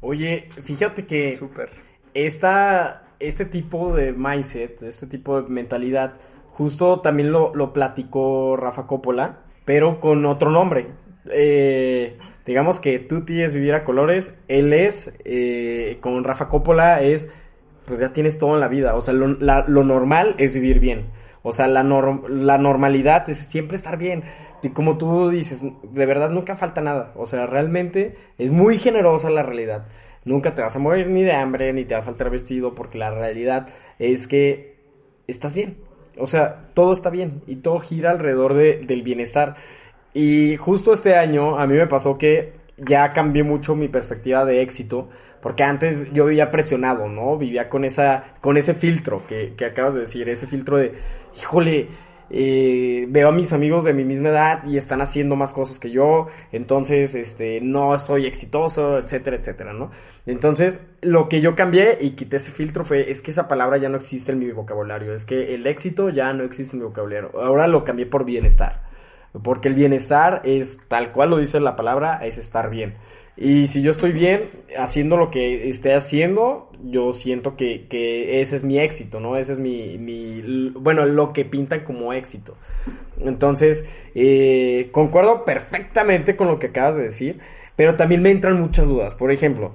C: Oye, fíjate que Esta, este tipo de mindset, este tipo de mentalidad, justo también lo, lo platicó Rafa Coppola, pero con otro nombre. Eh, digamos que Tuti es vivir a colores, él es, eh, con Rafa Coppola es, pues ya tienes todo en la vida, o sea, lo, lo normal es vivir bien. O sea, la, la normalidad es siempre estar bien. Y como tú dices, de verdad nunca falta nada. O sea, realmente es muy generosa la realidad. Nunca te vas a morir ni de hambre, ni te va a faltar vestido, porque la realidad es que estás bien. O sea, todo está bien y todo gira alrededor de, del bienestar. Y justo este año a mí me pasó que ya cambié mucho mi perspectiva de éxito, porque antes yo vivía presionado, ¿no? Vivía con esa, con ese filtro que, que acabas de decir, ese filtro de, híjole, eh, veo a mis amigos de mi misma edad y están haciendo más cosas que yo, entonces, este, no estoy exitoso, etcétera, etcétera, ¿no? Entonces, lo que yo cambié y quité ese filtro fue, es que esa palabra ya no existe en mi vocabulario, es que el éxito ya no existe en mi vocabulario, ahora lo cambié por bienestar. Porque el bienestar es, tal cual lo dice la palabra, es estar bien. Y si yo estoy bien haciendo lo que esté haciendo, yo siento que, que ese es mi éxito, ¿no? Ese es mi, mi, bueno, lo que pintan como éxito. Entonces, eh, concuerdo perfectamente con lo que acabas de decir, pero también me entran muchas dudas. Por ejemplo,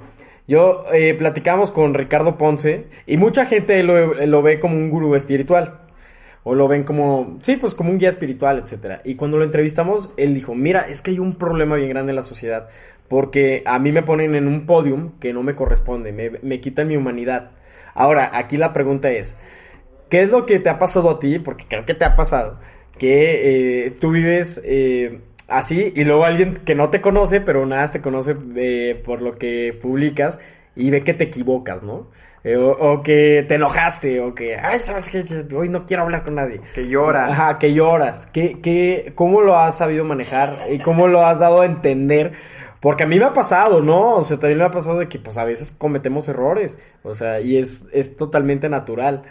C: yo eh, platicamos con Ricardo Ponce y mucha gente lo, lo ve como un gurú espiritual o lo ven como, sí, pues como un guía espiritual, etcétera. Y cuando lo entrevistamos, él dijo, mira, es que hay un problema bien grande en la sociedad, porque a mí me ponen en un podium que no me corresponde, me, me quitan mi humanidad. Ahora, aquí la pregunta es, ¿qué es lo que te ha pasado a ti? Porque creo que te ha pasado, que eh, tú vives... Eh, así y luego alguien que no te conoce, pero nada te conoce eh, por lo que publicas y ve que te equivocas, ¿no? Eh, o, que te enojaste, o que, ay, sabes que hoy no quiero hablar con nadie.
E: Que lloras.
C: Ajá, que lloras. ¿Qué, qué, ¿Cómo lo has sabido manejar? ¿Y cómo lo has dado a entender? Porque a mí me ha pasado, ¿no? O sea, también me ha pasado de que, pues, a veces cometemos errores. O sea, y es, es totalmente natural.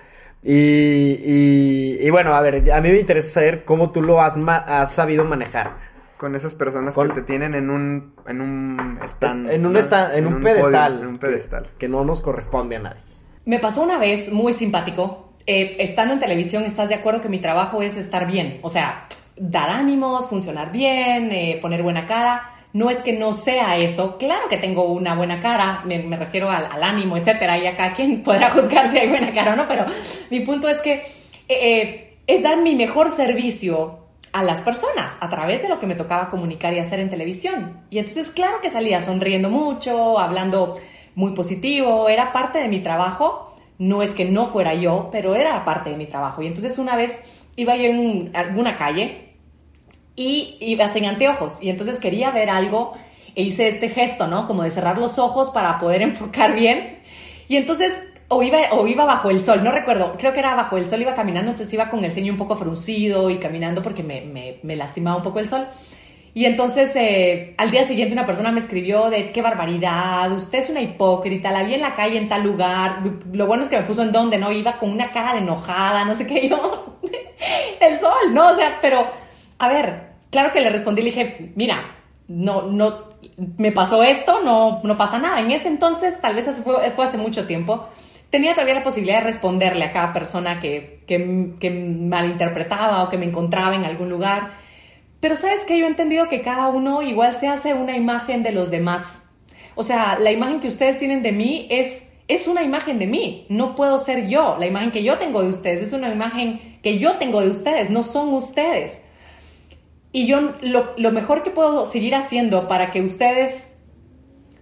C: Y, y, y bueno, a ver, a mí me interesa saber cómo tú lo has, has sabido manejar
E: con esas personas que te tienen en un en un stand,
C: en un en, un, pedestal,
E: en un pedestal
C: que, no nos corresponde a nadie.
F: Me pasó una vez muy simpático. Eh, estando en televisión, estás de acuerdo que mi trabajo es estar bien, o sea, dar ánimos, funcionar bien, eh, poner buena cara. No es que no sea eso, claro que tengo una buena cara, me, refiero al, ánimo, etcétera, y acá quien podrá juzgar si hay buena cara o no, pero mi punto es que eh, es dar mi mejor servicio a las personas a través de lo que me tocaba comunicar y hacer en televisión. Y entonces, claro que salía sonriendo mucho, hablando muy positivo, era parte de mi trabajo. No es que no fuera yo, pero era parte de mi trabajo. Y entonces una vez iba yo en alguna calle y iba sin anteojos y entonces quería ver algo e hice este gesto, ¿no? Como de cerrar los ojos para poder enfocar bien. Y entonces o iba, o iba bajo el sol, no recuerdo, creo que era bajo el sol, iba caminando, entonces iba con el ceño un poco fruncido y caminando porque me, me, lastimaba un poco el sol. Y entonces eh, al día siguiente una persona me escribió de qué barbaridad, usted es una hipócrita, la vi en la calle en tal lugar, lo bueno es que me puso en donde, ¿no? Iba con una cara de enojada, no sé qué, yo, el sol, ¿no? O sea, pero, a ver, claro que le respondí, le dije, mira, no, no, me pasó esto, no, no pasa nada. En ese entonces, tal vez fue, hace mucho tiempo, tenía todavía la posibilidad de responderle a cada persona que, que, malinterpretaba o que me encontraba en algún lugar. Pero sabes que yo he entendido que cada uno igual se hace una imagen de los demás. O sea, la imagen que ustedes tienen de mí es, es una imagen de mí. No puedo ser yo. La imagen que yo tengo de ustedes es una imagen que yo tengo de ustedes. No son ustedes. Y yo lo, lo mejor que puedo seguir haciendo para que ustedes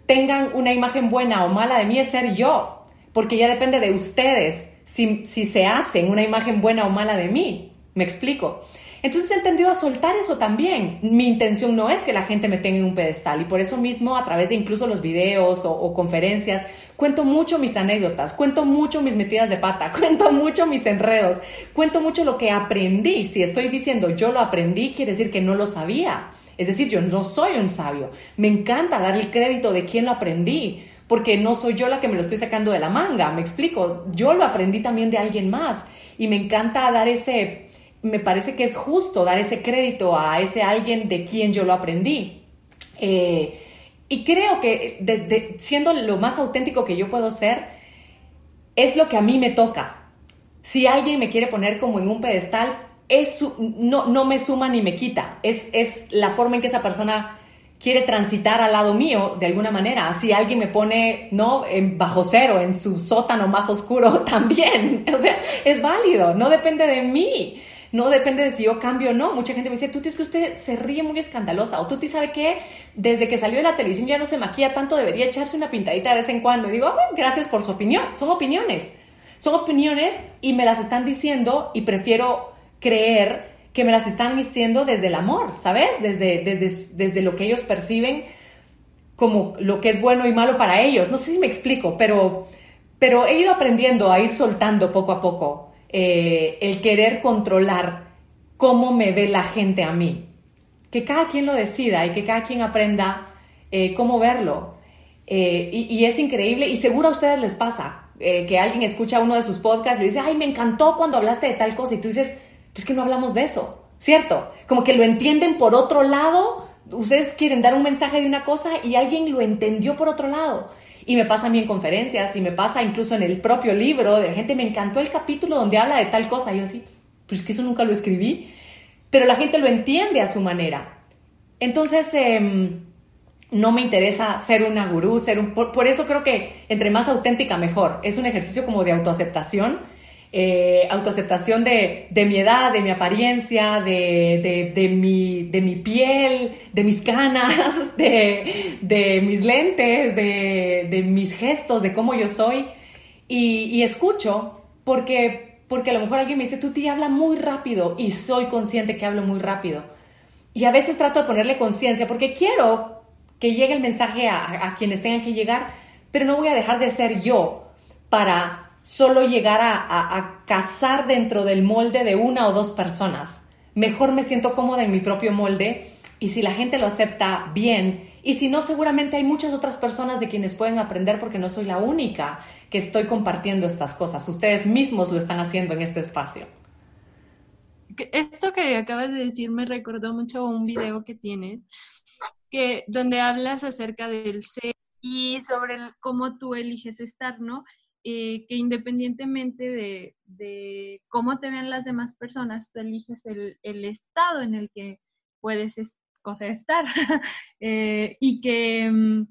F: tengan una imagen buena o mala de mí es ser yo porque ya depende de ustedes si, se hacen una imagen buena o mala de mí. ¿Me explico? Entonces he entendido a soltar eso también. Mi intención no es que la gente me tenga en un pedestal y por eso mismo a través de incluso los videos o, conferencias cuento mucho mis anécdotas, cuento mucho mis metidas de pata, cuento mucho mis enredos, cuento mucho lo que aprendí. Si estoy diciendo yo lo aprendí, quiere decir que no lo sabía. Es decir, yo no soy un sabio. Me encanta dar el crédito de quién lo aprendí porque no soy yo la que me lo estoy sacando de la manga, me explico, yo lo aprendí también de alguien más y me encanta dar ese, me parece que es justo dar ese crédito a ese alguien de quien yo lo aprendí. Eh, y creo que siendo lo más auténtico que yo puedo ser, es lo que a mí me toca. Si alguien me quiere poner como en un pedestal, es no, no me suma ni me quita. Es, es la forma en que esa persona quiere transitar al lado mío de alguna manera. Si alguien me pone, ¿no? En bajo cero, en su sótano más oscuro, también. O sea, es válido, no depende de mí. No depende de si yo cambio o no. Mucha gente me dice, tú es que usted se ríe muy escandalosa. O tú sabe que desde que salió de la televisión ya no se maquilla tanto, debería echarse una pintadita de vez en cuando. Y digo, ah, gracias por su opinión. Son opiniones. Son opiniones y me las están diciendo y prefiero creer que me las están diciendo desde el amor, ¿sabes? Desde, desde, desde lo que ellos perciben como lo que es bueno y malo para ellos. No sé si me explico, pero, pero he ido aprendiendo a ir soltando poco a poco eh, el querer controlar cómo me ve la gente a mí. Que cada quien lo decida y que cada quien aprenda eh, cómo verlo. Eh, y, y, es increíble y seguro a ustedes les pasa que alguien escucha uno de sus podcasts y dice, ay, me encantó cuando hablaste de tal cosa y tú dices, es que no hablamos de eso, ¿cierto? Como que lo entienden por otro lado ustedes quieren dar un mensaje de una cosa y alguien lo entendió por otro lado. Y me pasa a mí en conferencias y me pasa incluso en el propio libro de gente, me encantó el capítulo donde habla de tal cosa. Y yo así, pues que eso nunca lo escribí. Pero la gente lo entiende a su manera. Entonces, em, no me interesa ser una gurú, ser un... Por, eso creo que entre más auténtica mejor. Es un ejercicio como de autoaceptación. Eh, autoaceptación de, mi edad, de mi apariencia, de, de, mi, de mi piel, de mis canas, de, mis lentes, de, mis gestos, de cómo yo soy. Y, escucho porque, porque a lo mejor alguien me dice, tú te habla muy rápido y soy consciente que hablo muy rápido. Y a veces trato de ponerle conciencia porque quiero que llegue el mensaje a, quienes tengan que llegar, pero no voy a dejar de ser yo para solo llegar a, cazar dentro del molde de una o dos personas. Mejor me siento cómoda en mi propio molde y si la gente lo acepta bien y si no, seguramente hay muchas otras personas de quienes pueden aprender porque no soy la única que estoy compartiendo estas cosas. Ustedes mismos lo están haciendo en este espacio.
D: Esto que acabas de decir me recordó mucho un video que tienes que donde hablas acerca del ser y sobre cómo tú eliges estar, ¿no? Eh, que independientemente de, cómo te ven las demás personas, tú eliges el, estado en el que puedes estar. Eh, y que mm,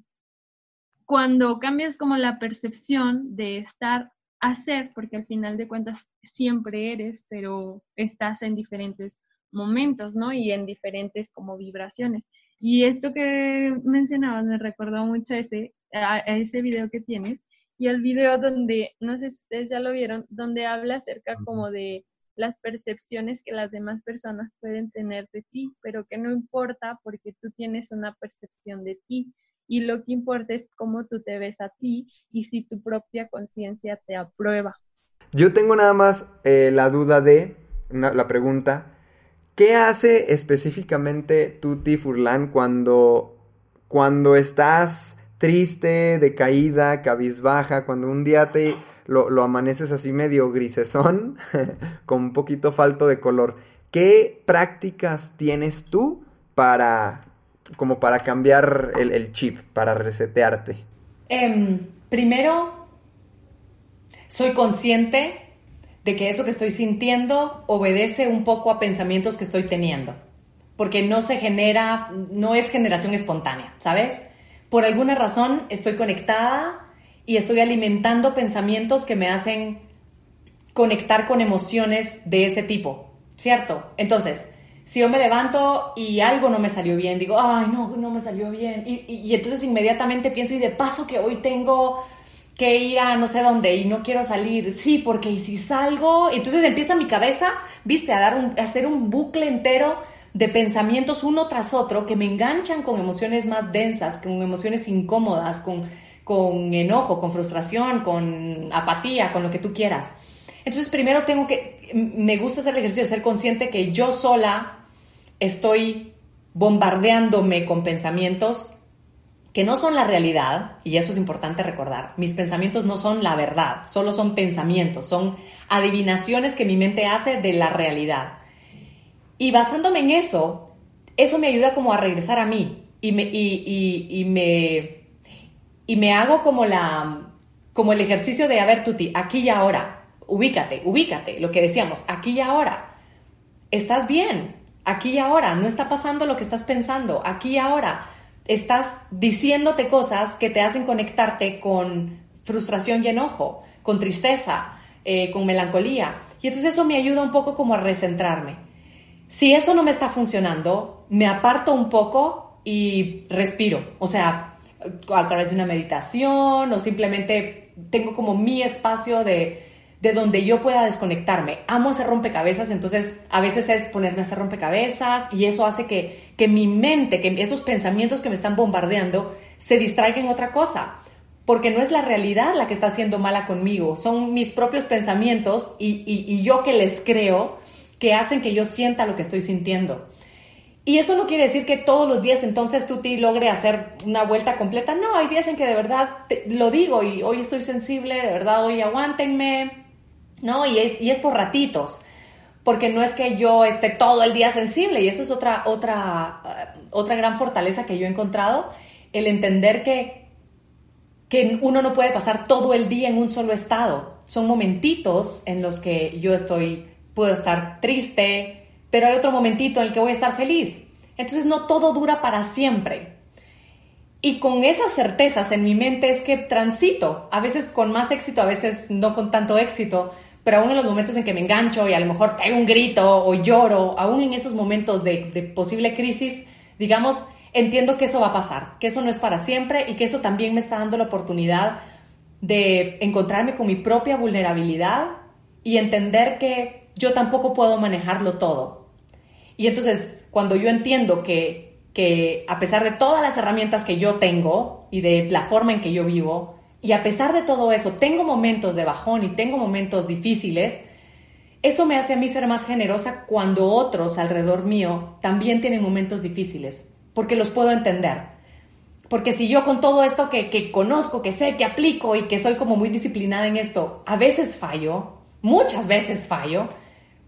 D: cuando cambias como la percepción de estar a ser, porque al final de cuentas siempre eres, pero estás en diferentes momentos, ¿no? Y en diferentes como vibraciones. Y esto que mencionabas me recordó mucho a ese, a, ese video que tienes y el video donde, no sé si ustedes ya lo vieron, donde habla acerca como de las percepciones que las demás personas pueden tener de ti, pero que no importa porque tú tienes una percepción de ti y lo que importa es cómo tú te ves a ti y si tu propia conciencia te aprueba.
E: Yo tengo nada más eh, la duda de, la pregunta, ¿Qué hace específicamente Tuti Furlan cuando, cuando estás triste, decaída, cabizbaja, cuando un día te lo, amaneces así medio grisesón, con un poquito falto de color? ¿Qué prácticas tienes tú para, como para cambiar el, chip, para resetearte?
F: Em, primero, soy consciente de que eso que estoy sintiendo obedece un poco a pensamientos que estoy teniendo, porque no se genera, no es generación espontánea, ¿sabes? Por alguna razón estoy conectada y estoy alimentando pensamientos que me hacen conectar con emociones de ese tipo, ¿cierto? Entonces, si yo me levanto y algo no me salió bien, digo, ay, no, no me salió bien. Y, entonces inmediatamente pienso, y de paso que hoy tengo que ir a no sé dónde y no quiero salir. Sí, porque ¿y si salgo? Entonces empieza mi cabeza, viste, a, dar un, a hacer un bucle entero de pensamientos uno tras otro que me enganchan con emociones más densas, con emociones incómodas, con, con enojo, con frustración, con apatía, con lo que tú quieras. Entonces primero tengo que, me gusta hacer el ejercicio de ser consciente que yo sola estoy bombardeándome con pensamientos que no son la realidad, y eso es importante recordar, mis pensamientos no son la verdad, solo son pensamientos, son adivinaciones que mi mente hace de la realidad. Y basándome en eso, eso me ayuda como a regresar a mí. Y me, y, me, y me hago como, la, como el ejercicio de, a ver, Tuti, aquí y ahora, ubícate, ubícate, lo que decíamos, aquí y ahora, estás bien, aquí y ahora, no está pasando lo que estás pensando, aquí y ahora. Estás diciéndote cosas que te hacen conectarte con frustración y enojo, con tristeza, eh, con melancolía. Y entonces eso me ayuda un poco como a recentrarme. Si eso no me está funcionando, me aparto un poco y respiro. O sea, a través de una meditación o simplemente tengo como mi espacio de de donde yo pueda desconectarme. Amo hacer rompecabezas, entonces a veces es ponerme a hacer rompecabezas y eso hace que, que mi mente, que esos pensamientos que me están bombardeando, se distraigan en otra cosa. Porque no es la realidad la que está haciendo mala conmigo, son mis propios pensamientos y, y yo que les creo que hacen que yo sienta lo que estoy sintiendo. Y eso no quiere decir que todos los días entonces tú te logre hacer una vuelta completa. No, hay días en que de verdad lo digo y hoy estoy sensible, de verdad hoy aguántenme, ¿no? Y es, y es por ratitos. porque no es que yo esté todo el día sensible y eso es otra, otra, eh, otra gran fortaleza que yo he encontrado, el entender que, que uno no puede pasar todo el día en un solo estado. Son momentitos en los que yo estoy, puedo estar triste, pero hay otro momentito en el que voy a estar feliz. Entonces no todo dura para siempre. Y con esas certezas en mi mente es que transito, a veces con más éxito, a veces no con tanto éxito, pero aún en los momentos en que me engancho y a lo mejor pego un grito o lloro, aún en esos momentos de, posible crisis, digamos, entiendo que eso va a pasar, que eso no es para siempre y que eso también me está dando la oportunidad de encontrarme con mi propia vulnerabilidad y entender que yo tampoco puedo manejarlo todo. Y entonces, cuando yo entiendo que, que a pesar de todas las herramientas que yo tengo y de la forma en que yo vivo, y a pesar de todo eso, tengo momentos de bajón y tengo momentos difíciles, eso me hace a mí ser más generosa cuando otros alrededor mío también tienen momentos difíciles, porque los puedo entender. Porque si yo con todo esto que, que conozco, que sé, que aplico y que soy como muy disciplinada en esto, a veces fallo, muchas veces fallo,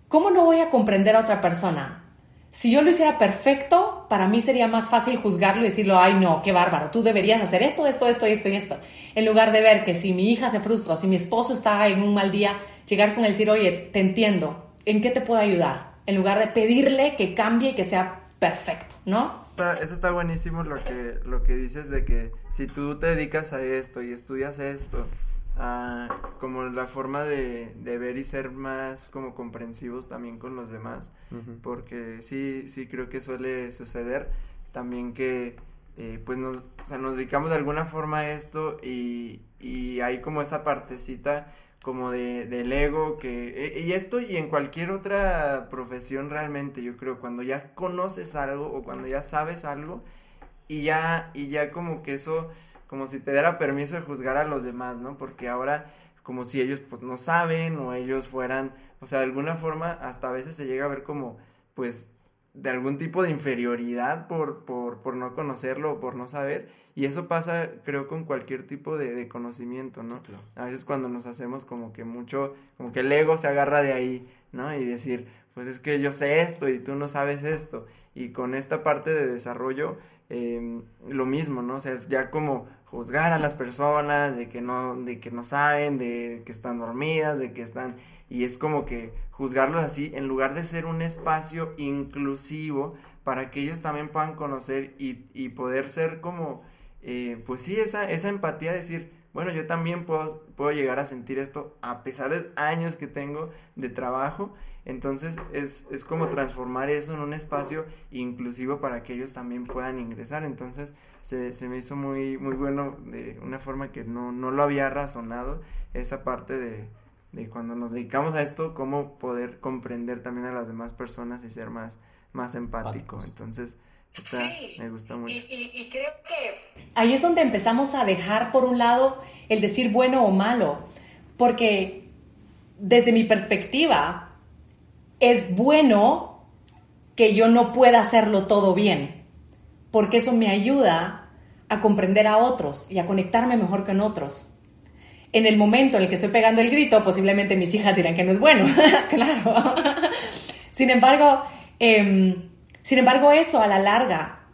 F: ¿cómo no voy a comprender a otra persona? Si yo lo hiciera perfecto, para mí sería más fácil juzgarlo y decirlo, ay no, qué bárbaro, tú deberías hacer esto, esto, esto, esto y esto. En lugar de ver que si mi hija se frustra, si mi esposo está en un mal día, llegar con y decir, oye, te entiendo, ¿en qué te puedo ayudar? En lugar de pedirle que cambie y que sea perfecto, ¿no?
E: Eso está buenísimo lo que, lo que dices de que si tú te dedicas a esto y estudias esto, como la forma de, ver y ser más como comprensivos también con los demás, porque sí, sí creo que suele suceder también que eh, pues nos, o sea, nos dedicamos de alguna forma a esto y, y hay como esa partecita como de, del ego que e, y esto y en cualquier otra profesión realmente yo creo cuando ya conoces algo o cuando ya sabes algo y ya y ya como que eso como si te diera permiso de juzgar a los demás, ¿no? Porque ahora como si ellos pues no saben o ellos fueran, o sea, de alguna forma hasta a veces se llega a ver como pues de algún tipo de inferioridad por, por, por no conocerlo o por no saber. Y eso pasa, creo, con cualquier tipo de, conocimiento, ¿no? A veces cuando nos hacemos como que mucho, como que el ego se agarra de ahí, ¿no? Y decir, pues es que yo sé esto y tú no sabes esto. Y con esta parte de desarrollo, eh, lo mismo, ¿no? O sea, es ya como juzgar a las personas de que no, de que no saben, de que están dormidas, de que están, y es como que juzgarlos así en lugar de ser un espacio inclusivo para que ellos también puedan conocer y, y poder ser como, eh, pues sí, esa, esa empatía, decir, bueno, yo también puedo, puedo llegar a sentir esto a pesar de años que tengo de trabajo entonces es, es como transformar eso en un espacio inclusivo para que ellos también puedan ingresar. Entonces se, se me hizo muy, muy bueno de una forma que no, no lo había razonado esa parte de, de cuando nos dedicamos a esto, cómo poder comprender también a las demás personas y ser más, más empático. Entonces, me gusta mucho.
F: Y, y, creo que ahí es donde empezamos a dejar por un lado el decir bueno o malo, porque desde mi perspectiva, es bueno que yo no pueda hacerlo todo bien, porque eso me ayuda a comprender a otros y a conectarme mejor con otros. En el momento en el que estoy pegando el grito, posiblemente mis hijas dirán que no es bueno, claro. sin embargo, em, sin embargo, eso a la larga,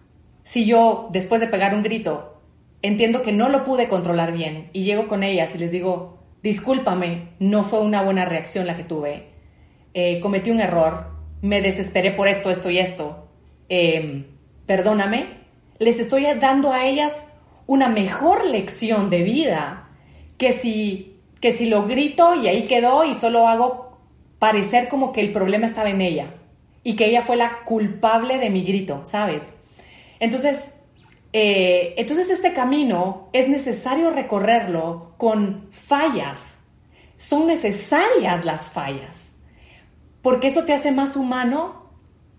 F: si yo después de pegar un grito entiendo que no lo pude controlar bien y llego con ellas y les digo, discúlpame, no fue una buena reacción la que tuve, eh, cometí un error, me desesperé por esto, esto y esto, em, perdóname, les estoy dando a ellas una mejor lección de vida que si, que si lo grito y ahí quedó y solo hago parecer como que el problema estaba en ella y que ella fue la culpable de mi grito, ¿sabes? Entonces, eh, entonces este camino es necesario recorrerlo con fallas. Son necesarias las fallas porque eso te hace más humano,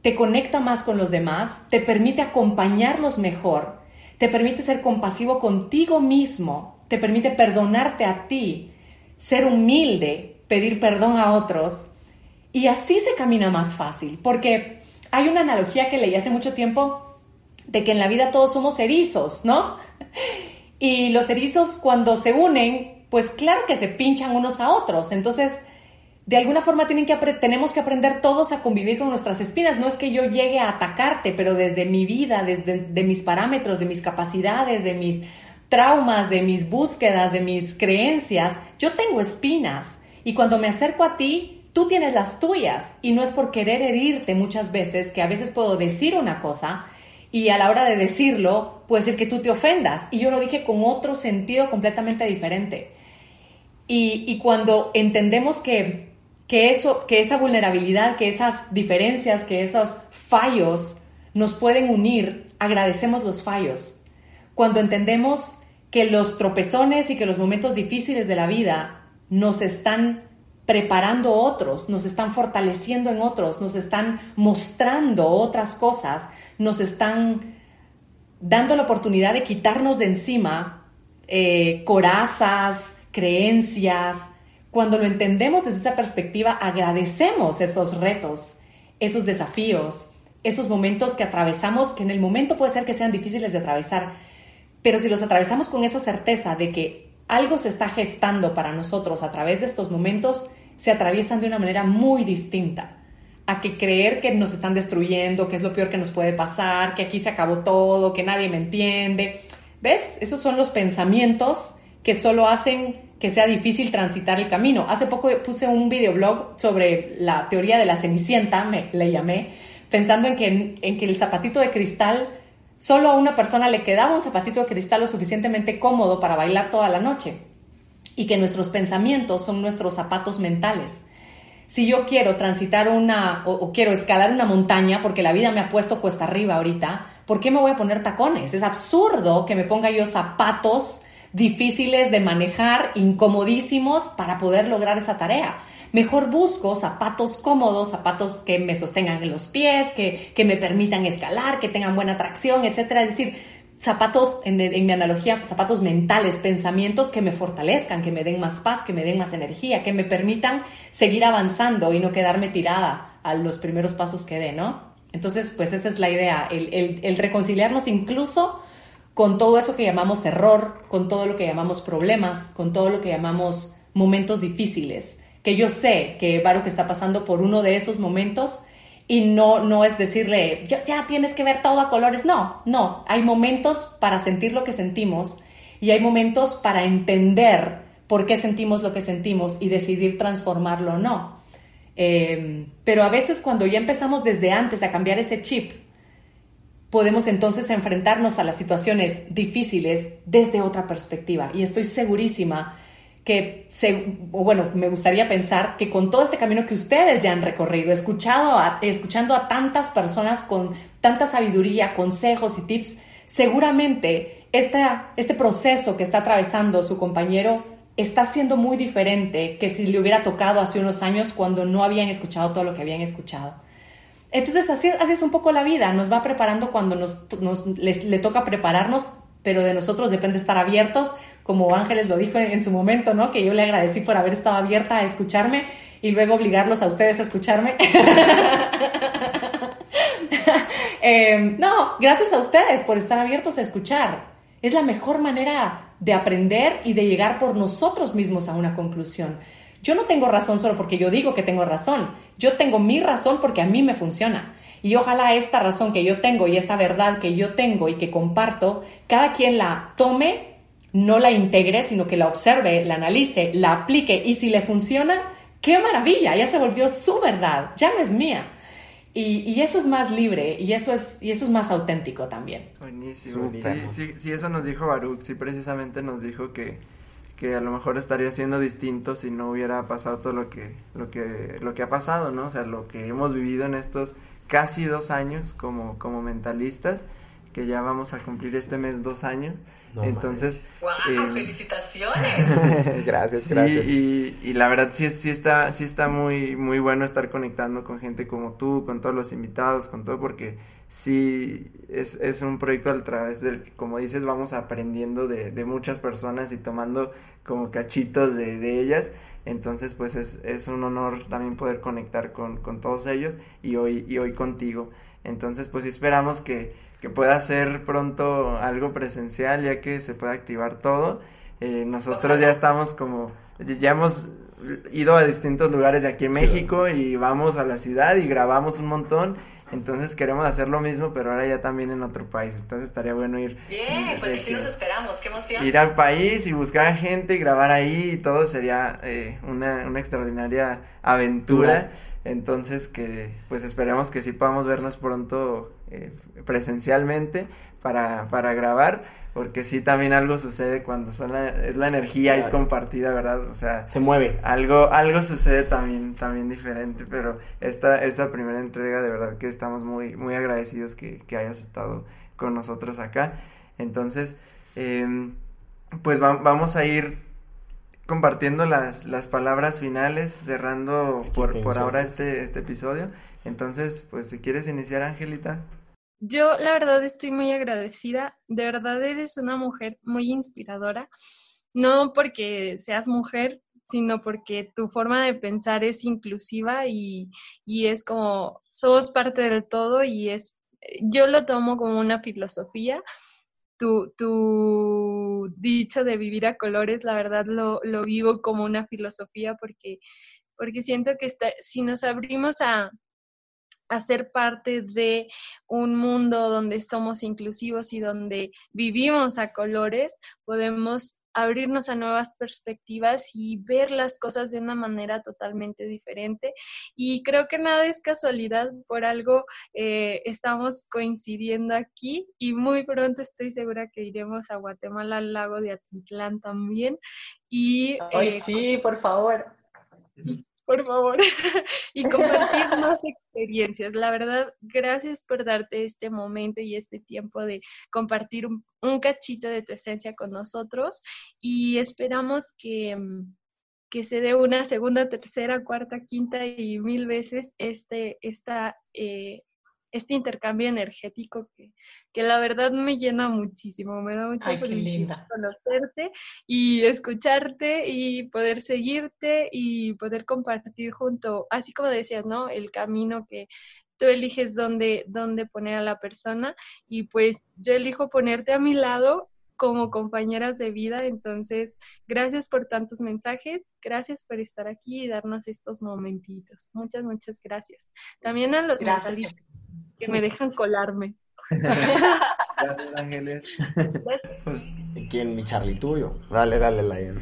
F: te conecta más con los demás, te permite acompañarlos mejor, te permite ser compasivo contigo mismo, te permite perdonarte a ti, ser humilde, pedir perdón a otros. Y así se camina más fácil, porque hay una analogía que leí hace mucho tiempo de que en la vida todos somos erizos, ¿no? Y los erizos cuando se unen, pues claro que se pinchan unos a otros. Entonces, de alguna forma tienen que tenemos que aprender todos a convivir con nuestras espinas. No es que yo llegue a atacarte, pero desde mi vida, desde de mis parámetros, de mis capacidades, de mis traumas, de mis búsquedas, de mis creencias, yo tengo espinas. Y cuando me acerco a ti, tú tienes las tuyas. Y no es por querer herirte muchas veces, que a veces puedo decir una cosa y a la hora de decirlo puede ser que tú te ofendas. Y yo lo dije con otro sentido completamente diferente. Y cuando entendemos que que, eso, que esa vulnerabilidad, que esas diferencias, que esos fallos nos pueden unir, agradecemos los fallos. Cuando entendemos que los tropezones y que los momentos difíciles de la vida nos están preparando otros, nos están fortaleciendo en otros, nos están mostrando otras cosas, nos están dando la oportunidad de quitarnos de encima eh, corazas, creencias, cuando lo entendemos desde esa perspectiva, agradecemos esos retos, esos desafíos, esos momentos que atravesamos, que en el momento puede ser que sean difíciles de atravesar, pero si los atravesamos con esa certeza de que algo se está gestando para nosotros a través de estos momentos, se atraviesan de una manera muy distinta a que creer que nos están destruyendo, que es lo peor que nos puede pasar, que aquí se acabó todo, que nadie me entiende. ¿Ves? Esos son los pensamientos que solo hacen que sea difícil transitar el camino. Hace poco puse un videoblog sobre la teoría de la cenicienta, me le llamé, pensando en que, en que el zapatito de cristal, solo a una persona le quedaba un zapatito de cristal lo suficientemente cómodo para bailar toda la noche. Y que nuestros pensamientos son nuestros zapatos mentales. Si yo quiero transitar una o, o quiero escalar una montaña porque la vida me ha puesto cuesta arriba ahorita, ¿por qué me voy a poner tacones? Es absurdo que me ponga yo zapatos difíciles de manejar, incomodísimos para poder lograr esa tarea. Mejor busco zapatos cómodos, zapatos que me sostengan en los pies, que, me permitan escalar, que tengan buena tracción, etc. Es decir, zapatos, en, mi analogía, zapatos mentales, pensamientos que me fortalezcan, que me den más paz, que me den más energía, que me permitan seguir avanzando y no quedarme tirada a los primeros pasos que dé, ¿no? Entonces, pues esa es la idea, el, el reconciliarnos incluso con todo eso que llamamos error, con todo lo que llamamos problemas, con todo lo que llamamos momentos difíciles, que yo sé que Baruch está pasando por uno de esos momentos y no, no es decirle, ya, tienes que ver todo a colores, no, no, hay momentos para sentir lo que sentimos y hay momentos para entender por qué sentimos lo que sentimos y decidir transformarlo o no. Eh, pero a veces cuando ya empezamos desde antes a cambiar ese chip, podemos entonces enfrentarnos a las situaciones difíciles desde otra perspectiva. Y estoy segurísima que, bueno, me gustaría pensar que con todo este camino que ustedes ya han recorrido, escuchado escuchando a tantas personas con tanta sabiduría, consejos y tips, seguramente este proceso que está atravesando su compañero está siendo muy diferente que si le hubiera tocado hace unos años cuando no habían escuchado todo lo que habían escuchado. Entonces así, es un poco la vida, nos va preparando cuando nos, le toca prepararnos, pero de nosotros depende estar abiertos, como Ángeles lo dijo en, su momento, ¿no? Que yo le agradecí por haber estado abierta a escucharme y luego obligarlos a ustedes a escucharme. Em, no, gracias a ustedes por estar abiertos a escuchar. Es la mejor manera de aprender y de llegar por nosotros mismos a una conclusión. Yo no tengo razón solo porque yo digo que tengo razón. Yo tengo mi razón porque a mí me funciona. Y ojalá esta razón que yo tengo y esta verdad que yo tengo y que comparto, cada quien la tome, no la integre, sino que la observe, la analice, la aplique y si le funciona, qué maravilla, ya se volvió su verdad, ya no es mía. Y, eso es más libre y eso es, y eso es más auténtico también.
E: Buenísimo. Sí, sí, sí, eso nos dijo Baruch, sí, precisamente nos dijo que que a lo mejor estaría siendo distinto si no hubiera pasado todo lo que, lo que, lo que ha pasado, ¿no? O sea, lo que hemos vivido en estos casi dos años como, como mentalistas, que ya vamos a cumplir este mes dos años. Entonces,
F: wow, felicitaciones.
E: gracias, gracias. Y, y, la verdad sí, sí está, sí está muy, muy bueno estar conectando con gente como tú, con todos los invitados, con todo, porque sí es, es un proyecto a través del que, como dices, vamos aprendiendo de, de muchas personas y tomando como cachitos de, de ellas. Entonces, pues es, es, un honor también poder conectar con, con, todos ellos y hoy, y hoy contigo. Entonces, pues esperamos que, que pueda ser pronto algo presencial, ya que se pueda activar todo. Eh, nosotros ya estamos como, ya hemos ido a distintos lugares de aquí en México y vamos a la ciudad y grabamos un montón. Entonces queremos hacer lo mismo, pero ahora ya también en otro país. Entonces estaría bueno ir.
F: Bien, pues aquí nos esperamos, qué emoción.
E: Ir al país y buscar a gente y grabar ahí y todo sería eh, una, una extraordinaria aventura. Entonces que pues esperemos que sí podamos vernos pronto eh, presencialmente para, para grabar porque sí también algo sucede cuando son es la energía ahí compartida, ¿verdad? O sea,
C: se mueve.
E: Algo algo sucede también también diferente, pero esta esta primera entrega de verdad que estamos muy muy agradecidos que, que hayas estado con nosotros acá. Entonces, eh, pues vamos a ir compartiendo las, las palabras finales, cerrando por, por ahora este, este episodio. Entonces, pues si quieres iniciar, Angelita.
D: Yo la verdad estoy muy agradecida, de verdad eres una mujer muy inspiradora, no porque seas mujer, sino porque tu forma de pensar es inclusiva y, y es como, sos parte del todo y es, yo lo tomo como una filosofía. Tu, tu dicho de vivir a colores, la verdad lo, lo vivo como una filosofía porque, porque siento que está, si nos abrimos a, a ser parte de un mundo donde somos inclusivos y donde vivimos a colores, podemos abrirnos a nuevas perspectivas y ver las cosas de una manera totalmente diferente. Y creo que nada es casualidad, por algo eh, estamos coincidiendo aquí y muy pronto estoy segura que iremos a Guatemala, al lago de Atitlán también. Y,
F: Ay, eh, sí, por favor
D: por favor, y compartir más experiencias. La verdad, gracias por darte este momento y este tiempo de compartir un, cachito de tu esencia con nosotros y esperamos que, mm, que se dé una segunda, tercera, cuarta, quinta y mil veces este, esta eh, este intercambio energético que, que la verdad me llena muchísimo, me da mucha felicidad conocerte y escucharte y poder seguirte y poder compartir junto, así como decías, ¿no? El camino que tú eliges dónde, dónde poner a la persona y pues yo elijo ponerte a mi lado como compañeras de vida. Entonces, gracias por tantos mensajes, gracias por estar aquí y darnos estos momentitos. Muchas, muchas gracias. También a los
F: gracias
D: que me dejan colarme.
E: Gracias, Ángeles.
C: Pues, ¿quién? Mi Charlie tuyo.
B: Dale, dale, Lion.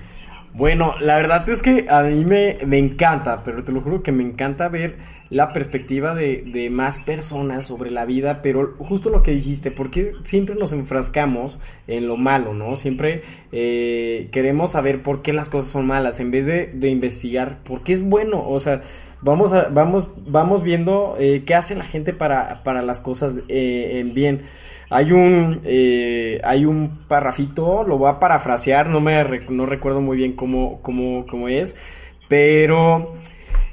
C: Bueno, la verdad es que a mí me, me, encanta, pero te lo juro que me encanta ver la perspectiva de, de, más personas sobre la vida, pero justo lo que dijiste, porque siempre nos enfrascamos en lo malo, ¿no? Siempre eh, queremos saber por qué las cosas son malas, en vez de, de investigar por qué es bueno, o sea, vamos, a, vamos, vamos viendo eh, qué hace la gente para, para las cosas eh, en bien. Hay un, eh, hay un parrafito, lo voy a parafrasear, no, me no recuerdo muy bien cómo, cómo, cómo es, pero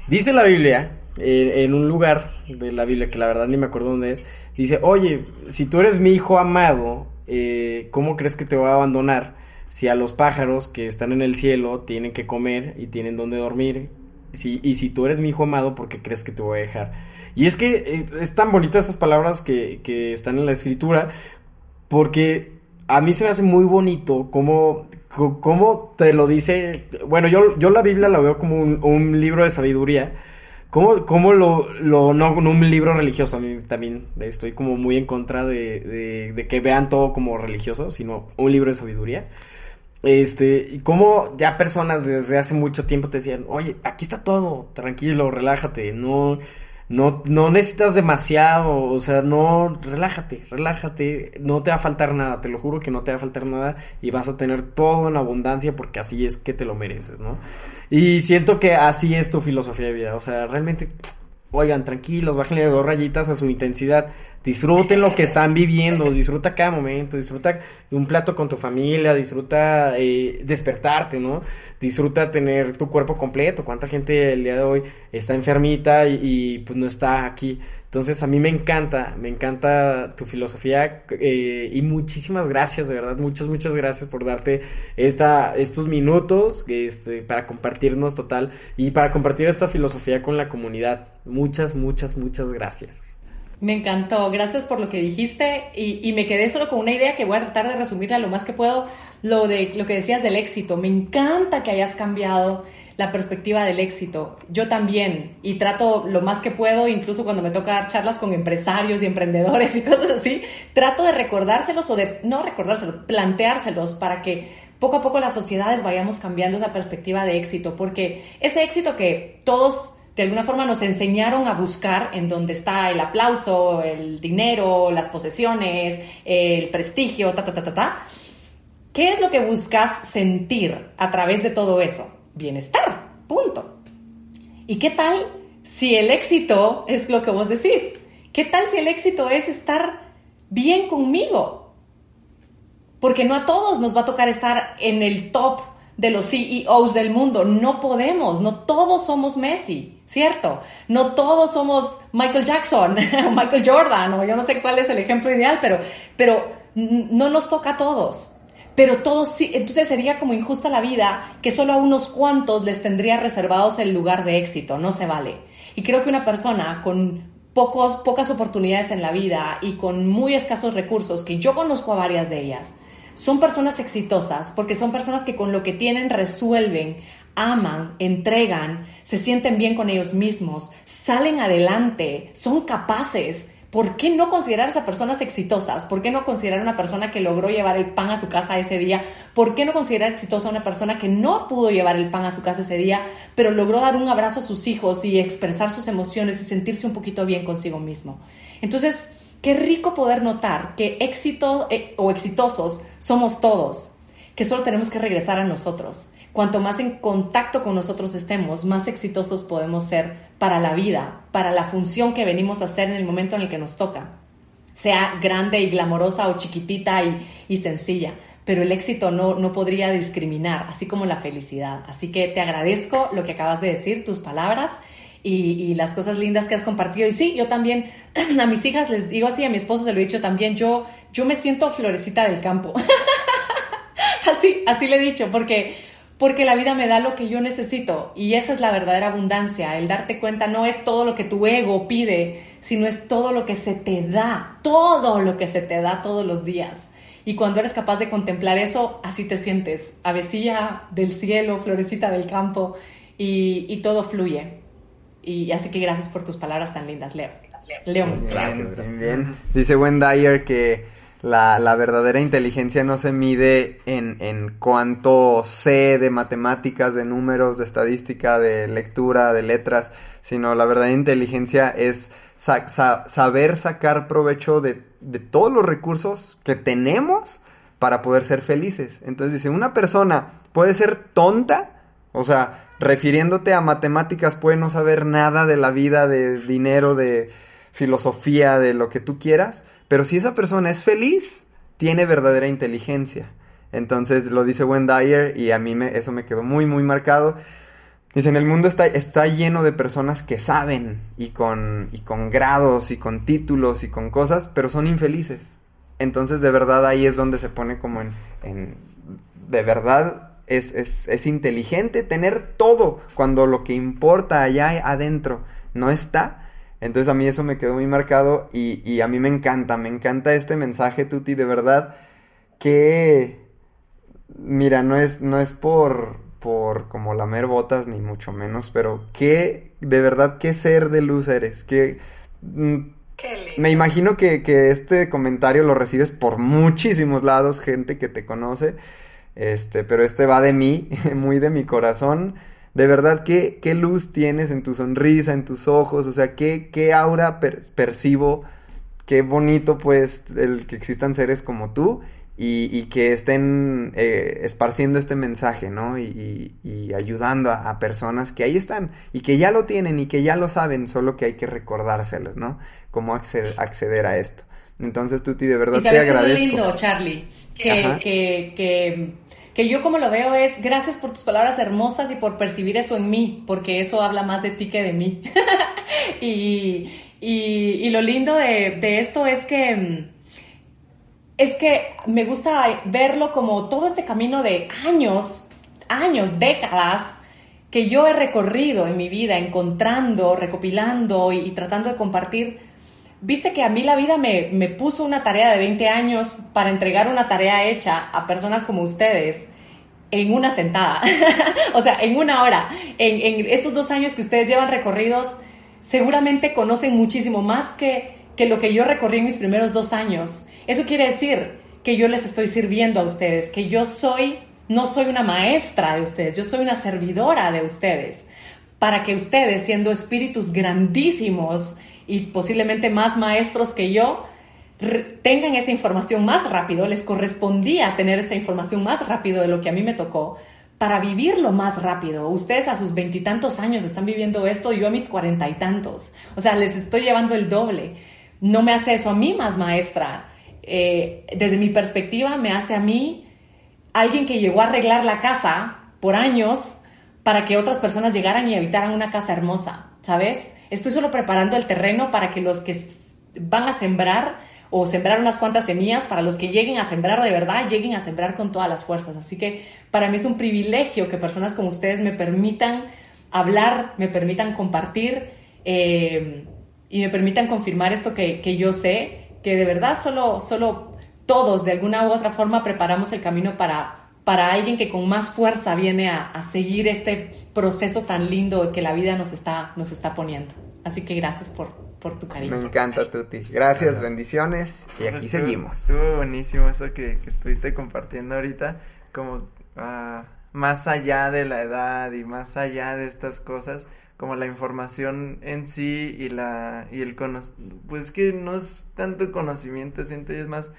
C: dice la Biblia, en un lugar de la Biblia, que la verdad ni me acuerdo dónde es, dice, oye, si tú eres mi hijo amado, ¿cómo crees que te voy a abandonar? Si a los pájaros que están en el cielo tienen que comer y tienen donde dormir, y si tú eres mi hijo amado, ¿por qué crees que te voy a dejar? Y es que eh, es, tan bonitas esas palabras que, que, están en la escritura, porque a mí se me hace muy bonito cómo, cómo te lo dice. Bueno, yo, yo la Biblia la veo como un, libro de sabiduría. ¿Cómo, cómo lo, lo, no, un libro religioso? A mí también estoy como muy en contra de, de que vean todo como religioso, sino un libro de sabiduría. Este, y como ya personas desde hace mucho tiempo te decían, oye, aquí está todo, tranquilo, relájate, no, no, no necesitas demasiado, o sea, no, relájate, relájate, no te va a faltar nada, te lo juro que no te va a faltar nada y vas a tener todo en abundancia porque así es que te lo mereces, ¿no? Y siento que así es tu filosofía de vida, o sea, realmente, oigan, tranquilos, bájenle dos rayitas a su intensidad, Disfruten lo que están viviendo, disfruta cada momento, disfruta un plato con tu familia, disfruta eh, despertarte, ¿no? Disfruta tener tu cuerpo completo. ¿Cuánta gente el día de hoy está enfermita y, pues no está aquí? Entonces a mí me encanta, me encanta tu filosofía eh, y muchísimas gracias, de verdad, muchas, muchas gracias por darte esta, estos minutos este, para compartirnos total y para compartir esta filosofía con la comunidad. Muchas, muchas, muchas gracias.
F: Me encantó, gracias por lo que dijiste y, me quedé solo con una idea que voy a tratar de resumirla lo más que puedo, lo de lo que decías del éxito. Me encanta que hayas cambiado la perspectiva del éxito. Yo también, y trato lo más que puedo, incluso cuando me toca dar charlas con empresarios y emprendedores y cosas así, trato de recordárselos o de, no recordárselos, planteárselos para que poco a poco las sociedades vayamos cambiando esa perspectiva de éxito, porque ese éxito que todos de alguna forma nos enseñaron a buscar en donde está el aplauso, el dinero, las posesiones, el prestigio, ta, ta, ta, ta, ta. ¿Qué es lo que buscas sentir a través de todo eso? Bienestar, punto. ¿Y qué tal si el éxito es lo que vos decís? ¿Qué tal si el éxito es estar bien conmigo? Porque no a todos nos va a tocar estar en el top de los CEOs del mundo. No podemos, no todos somos Messi, ¿cierto? No todos somos Michael Jackson, Michael Jordan, o yo no sé cuál es el ejemplo ideal, pero, pero no nos toca a todos. Pero todos sí, entonces sería como injusta la vida que solo a unos cuantos les tendría reservados el lugar de éxito, no se vale. Y creo que una persona con pocos, pocas oportunidades en la vida y con muy escasos recursos, que yo conozco a varias de ellas, son personas exitosas porque son personas que con lo que tienen resuelven, aman, entregan, se sienten bien con ellos mismos, salen adelante, son capaces. ¿Por qué no considerar a personas exitosas? ¿Por qué no considerar a una persona que logró llevar el pan a su casa ese día? ¿Por qué no considerar exitosa a una persona que no pudo llevar el pan a su casa ese día, pero logró dar un abrazo a sus hijos y expresar sus emociones y sentirse un poquito bien consigo mismo? Entonces, Qué rico poder notar que éxito eh, o exitosos somos todos, que solo tenemos que regresar a nosotros. Cuanto más en contacto con nosotros estemos, más exitosos podemos ser para la vida, para la función que venimos a hacer en el momento en el que nos toca, sea grande y glamorosa o chiquitita y, y sencilla. Pero el éxito no, no podría discriminar, así como la felicidad. Así que te agradezco lo que acabas de decir, tus palabras y, las cosas lindas que has compartido. Y sí, yo también a mis hijas les digo así, a mi esposo se lo he dicho también, yo, yo me siento florecita del campo. así, así le he dicho, porque, porque la vida me da lo que yo necesito y esa es la verdadera abundancia. El darte cuenta no es todo lo que tu ego pide, sino es todo lo que se te da, todo lo que se te da todos los días. Y cuando eres capaz de contemplar eso, así te sientes, avecilla del cielo, florecita del campo, y, y todo fluye. Y así que gracias por tus palabras tan lindas, Leo. León.
B: gracias, gracias. Bien, Dice Dyer que la, la, verdadera inteligencia no se mide en, en cuánto sé de matemáticas, de números, de estadística, de lectura, de letras, sino la verdadera inteligencia es saber sacar provecho de, de todos los recursos que tenemos para poder ser felices. Entonces dice, una persona puede ser tonta, o sea, refiriéndote a matemáticas, puede no saber nada de la vida, de dinero, de filosofía, de lo que tú quieras, pero si esa persona es feliz, tiene verdadera inteligencia. Entonces lo dice Dyer y a mí me, eso me quedó muy, muy marcado. Dice, en el mundo está, está lleno de personas que saben y con, y con grados y con títulos y con cosas, pero son infelices. Entonces de verdad ahí es donde se pone como en, en de verdad es, inteligente tener todo cuando lo que importa allá adentro no está. Entonces a mí eso me quedó muy marcado y, a mí me encanta, me encanta este mensaje, Tuti, de verdad, que, mira, no es, no es por, por como lamer botas, ni mucho menos, pero que, de verdad, qué ser de luz eres, que... Mm, me imagino que, que, este comentario lo recibes por muchísimos lados, gente que te conoce. Este, pero este va de mí, muy de mi corazón. De verdad, ¿qué, qué luz tienes en tu sonrisa, en tus ojos? O sea, qué, qué aura percibo. Qué bonito, pues, el que existan seres como tú y, que estén eh, esparciendo este mensaje, ¿no? Y, ayudando a, personas que ahí están y que ya lo tienen y que ya lo saben, solo que hay que recordárselos, ¿no? Cómo acceder, acceder a esto. Entonces, Tuti, de verdad te agradezco. Es
F: lindo, Charlie, que, que que yo como lo veo es gracias por tus palabras hermosas y por percibir eso en mí, porque eso habla más de ti que de mí. y, y, lo lindo de, de, esto es que es que me gusta verlo como todo este camino de años, años, décadas que yo he recorrido en mi vida, encontrando, recopilando y, tratando de compartir. Viste que a mí la vida me, me, puso una tarea de 20 años para entregar una tarea hecha a personas como ustedes en una sentada, o sea, en una hora. En, estos dos años que ustedes llevan recorridos, seguramente conocen muchísimo más que, que lo que yo recorrí en mis primeros dos años. Eso quiere decir que yo les estoy sirviendo a ustedes, que yo soy, no soy una maestra de ustedes, yo soy una servidora de ustedes, para que ustedes, siendo espíritus grandísimos y posiblemente más maestros que yo, tengan esa información más rápido, les correspondía tener esta información más rápido de lo que a mí me tocó para vivirlo más rápido. Ustedes a sus veintitantos años están viviendo esto, yo a mis cuarenta y tantos. O sea, les estoy llevando el doble. No me hace eso a mí más maestra. Eh, desde mi perspectiva, me hace a mí alguien que llegó a arreglar la casa por años para que otras personas llegaran y habitaran una casa hermosa, ¿sabes? Estoy solo preparando el terreno para que los que van a sembrar o sembrar unas cuantas semillas para los que lleguen a sembrar de verdad, lleguen a sembrar con todas las fuerzas. Así que para mí es un privilegio que personas como ustedes me permitan hablar, me permitan compartir eh, y me permitan confirmar esto que, que, yo sé, que de verdad solo, solo todos de alguna u otra forma preparamos el camino para, para alguien que con más fuerza viene a, a seguir este proceso tan lindo que la vida nos está, nos está poniendo. Así que gracias por, por tu cariño.
B: Me encanta, Tuti. Gracias, bendiciones. Y aquí seguimos.
E: Estuvo buenísimo eso que, estuviste compartiendo ahorita. Como ah, más allá de la edad y más allá de estas cosas, como la información en sí y la y el pues que no es tanto conocimiento, siento yo es más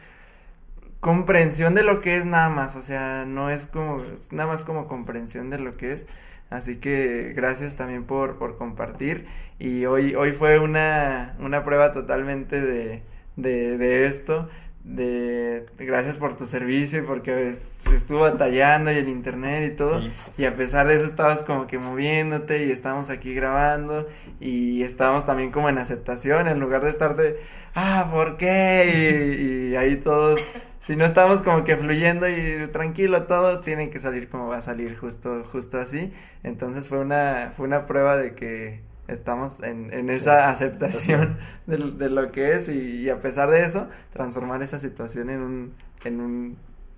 E: comprensión de lo que es nada más, o sea, no es como nada más como comprensión de lo que es. Así que gracias también por, por compartir. Y hoy, hoy fue una, una prueba totalmente de, de, de esto. De, gracias por tu servicio porque se estuvo batallando y el internet y todo y a pesar de eso estabas como que moviéndote y estábamos aquí grabando y estábamos también como en aceptación en lugar de estar de ah ¿por qué? y, y ahí todos si no estamos como que fluyendo y tranquilo todo, tiene que salir como va a salir, justo, justo así. Entonces fue una, fue una prueba de que estamos en, en esa aceptación de, de, lo que es y, a pesar de eso, transformar esa situación en un, en un,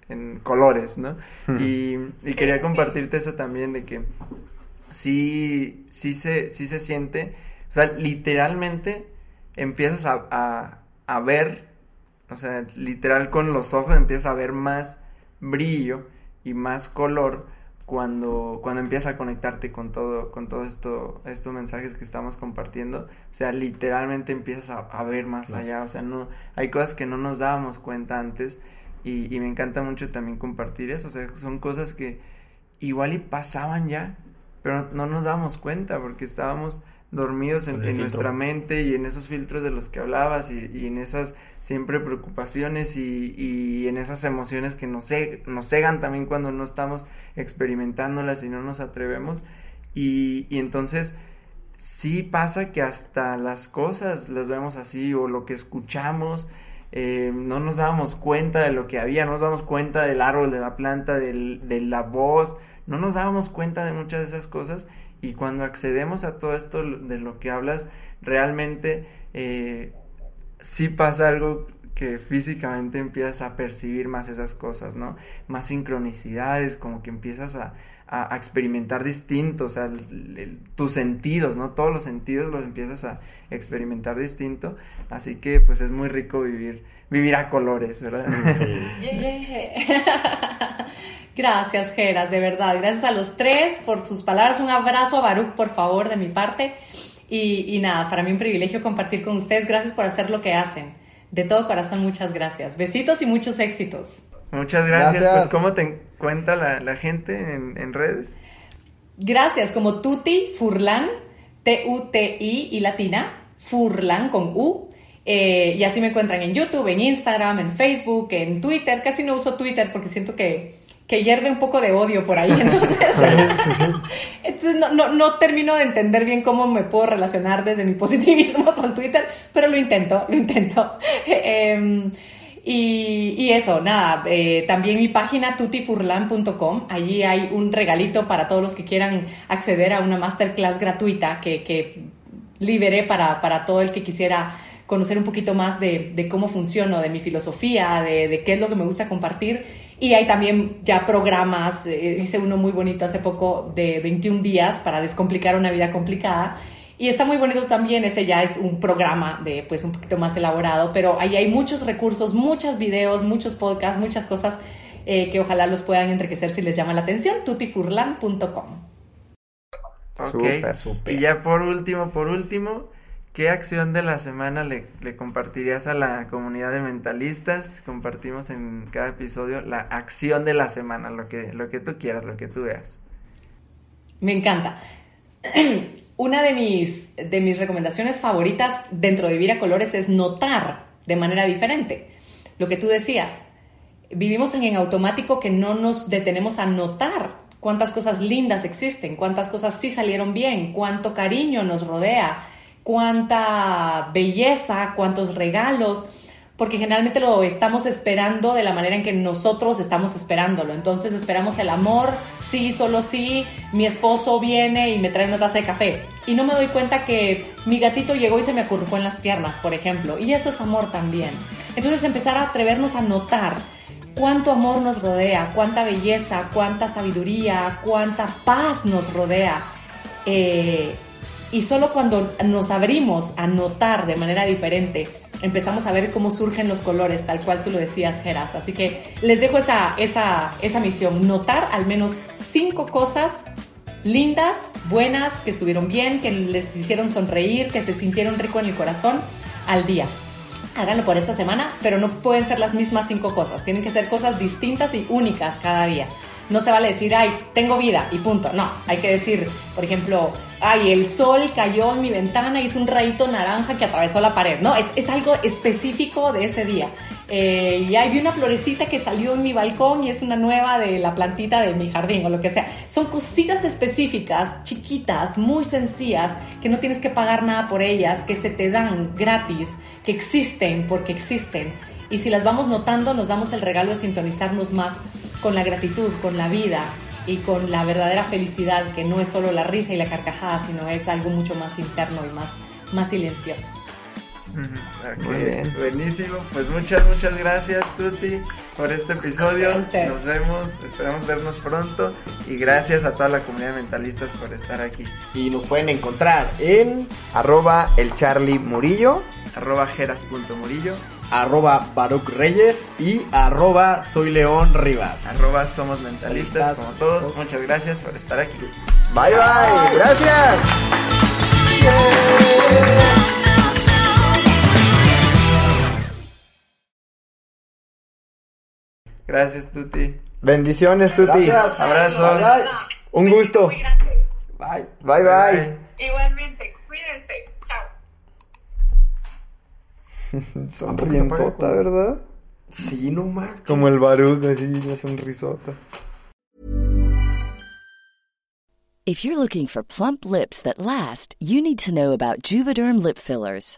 E: en colores, ¿no? y, y quería compartirte eso también de que sí, sí se, sí se siente, o sea, literalmente empiezas a, a, a ver o sea, literal con los ojos empieza a ver más brillo y más color cuando, cuando empieza a conectarte con todo, con todo esto, estos mensajes que estamos compartiendo. O sea, literalmente empiezas a, ver más allá. O sea, no, hay cosas que no nos dábamos cuenta antes. Y, y me encanta mucho también compartir eso. O sea, son cosas que igual y pasaban ya, pero no, nos dábamos cuenta porque estábamos dormidos en, nuestra mente y en esos filtros de los que hablabas y, y en esas siempre preocupaciones y, y en esas emociones que nos, nos cegan también cuando no estamos experimentándolas y no nos atrevemos. Y, y entonces sí pasa que hasta las cosas las vemos así o lo que escuchamos. Eh, no nos damos cuenta de lo que había, no nos damos cuenta del árbol, de la planta, del, de la voz, no nos dábamos cuenta de muchas de esas cosas y cuando accedemos a todo esto de lo que hablas, realmente eh, sí pasa algo que físicamente empiezas a percibir más esas cosas, ¿no? Más sincronicidades, como que empiezas a, a, experimentar distintos, o sea, tus sentidos, ¿no? Todos los sentidos los empiezas a experimentar distinto, así que pues es muy rico vivir, vivir a colores, ¿verdad?
F: Sí. Gracias, Geras, de verdad. Gracias a los tres por sus palabras. Un abrazo a Baruch, por favor, de mi parte. Y, nada, para mí un privilegio compartir con ustedes. Gracias por hacer lo que hacen. De todo corazón, muchas gracias. Besitos y muchos éxitos.
E: Muchas gracias. Pues, ¿cómo te encuentra la, gente en, redes?
F: Gracias, como Tuti Furlan, T-U-T-I y latina, Furlan con U. Eh, y así me encuentran en YouTube, en Instagram, en Facebook, en Twitter. Casi no uso Twitter porque siento que que hierve un poco de odio por ahí. Entonces, no, no, no, termino de entender bien cómo me puedo relacionar desde mi positivismo con Twitter, pero lo intento, lo intento. Em, y, y, eso, nada, eh, también mi página tutifurlan.com, allí hay un regalito para todos los que quieran acceder a una masterclass gratuita que, que liberé para, para todo el que quisiera conocer un poquito más de, de cómo funciono, de mi filosofía, de, de, qué es lo que me gusta compartir Y hay también ya programas, eh, hice uno muy bonito hace poco de 21 días para descomplicar una vida complicada. Y está muy bonito también, ese ya es un programa de pues un poquito más elaborado, pero ahí hay muchos recursos, muchos videos, muchos podcasts, muchas cosas eh, que ojalá los puedan enriquecer si les llama la atención, tutifurlan.com.
E: Ok, y ya por último, por último, ¿qué acción de la semana le, compartirías a la comunidad de mentalistas? Compartimos en cada episodio la acción de la semana, lo que, lo que tú quieras, lo que tú veas.
F: Me encanta. Una de mis, de mis recomendaciones favoritas dentro de Vivir a Colores es notar de manera diferente. Lo que tú decías, vivimos tan en automático que no nos detenemos a notar cuántas cosas lindas existen, cuántas cosas sí salieron bien, cuánto cariño nos rodea, cuánta belleza, cuántos regalos, porque generalmente lo estamos esperando de la manera en que nosotros estamos esperándolo. Entonces esperamos el amor, sí, solo sí, mi esposo viene y me trae una taza de café. Y no me doy cuenta que mi gatito llegó y se me acurrucó en las piernas, por ejemplo. Y eso es amor también. Entonces empezar a atrevernos a notar cuánto amor nos rodea, cuánta belleza, cuánta sabiduría, cuánta paz nos rodea. Eh, y solo cuando nos abrimos a notar de manera diferente, empezamos a ver cómo surgen los colores, tal cual tú lo decías, Geras. Así que les dejo esa, esa, esa misión, notar al menos cinco cosas lindas, buenas, que estuvieron bien, que les hicieron sonreír, que se sintieron rico en el corazón al día háganlo por esta semana, pero no pueden ser las mismas cinco cosas. Tienen que ser cosas distintas y únicas cada día. No se vale decir, ay, tengo vida y punto. No, hay que decir, por ejemplo, ay, el sol cayó en mi ventana y hizo un rayito naranja que atravesó la pared. No, es, algo específico de ese día. Eh, y ahí vi una florecita que salió en mi balcón y es una nueva de la plantita de mi jardín o lo que sea. Son cositas específicas, chiquitas, muy sencillas, que no tienes que pagar nada por ellas, que se te dan gratis, que existen porque existen. Y si las vamos notando, nos damos el regalo de sintonizarnos más con la gratitud, con la vida y con la verdadera felicidad, que no es solo la risa y la carcajada, sino es algo mucho más interno y más, más silencioso.
E: Muy bien. Buenísimo. Pues muchas, muchas gracias, Tuti, por este episodio. Nos vemos, esperamos vernos pronto. Y gracias a toda la comunidad de mentalistas por estar aquí.
C: Y nos pueden encontrar en
B: arroba el Charlie Murillo,
E: arroba jeras.murillo,
C: arroba Baruch Reyes y arroba Soy León Rivas.
E: Arroba Somos Mentalistas, como todos. Muchas gracias por estar aquí.
B: Bye, bye. Gracias.
E: Gracias, Tuti.
B: Bendiciones, Tuti.
E: Gracias. Abrazo.
B: Un gusto. Bye. Bye, bye.
D: Igualmente, cuídense.
B: Sonrientota, ¿verdad?
C: Sí, no manches.
B: Como el Baruch, así, la sonrisota.
G: If you're looking for plump lips that last, you need to know about Juvederm lip fillers.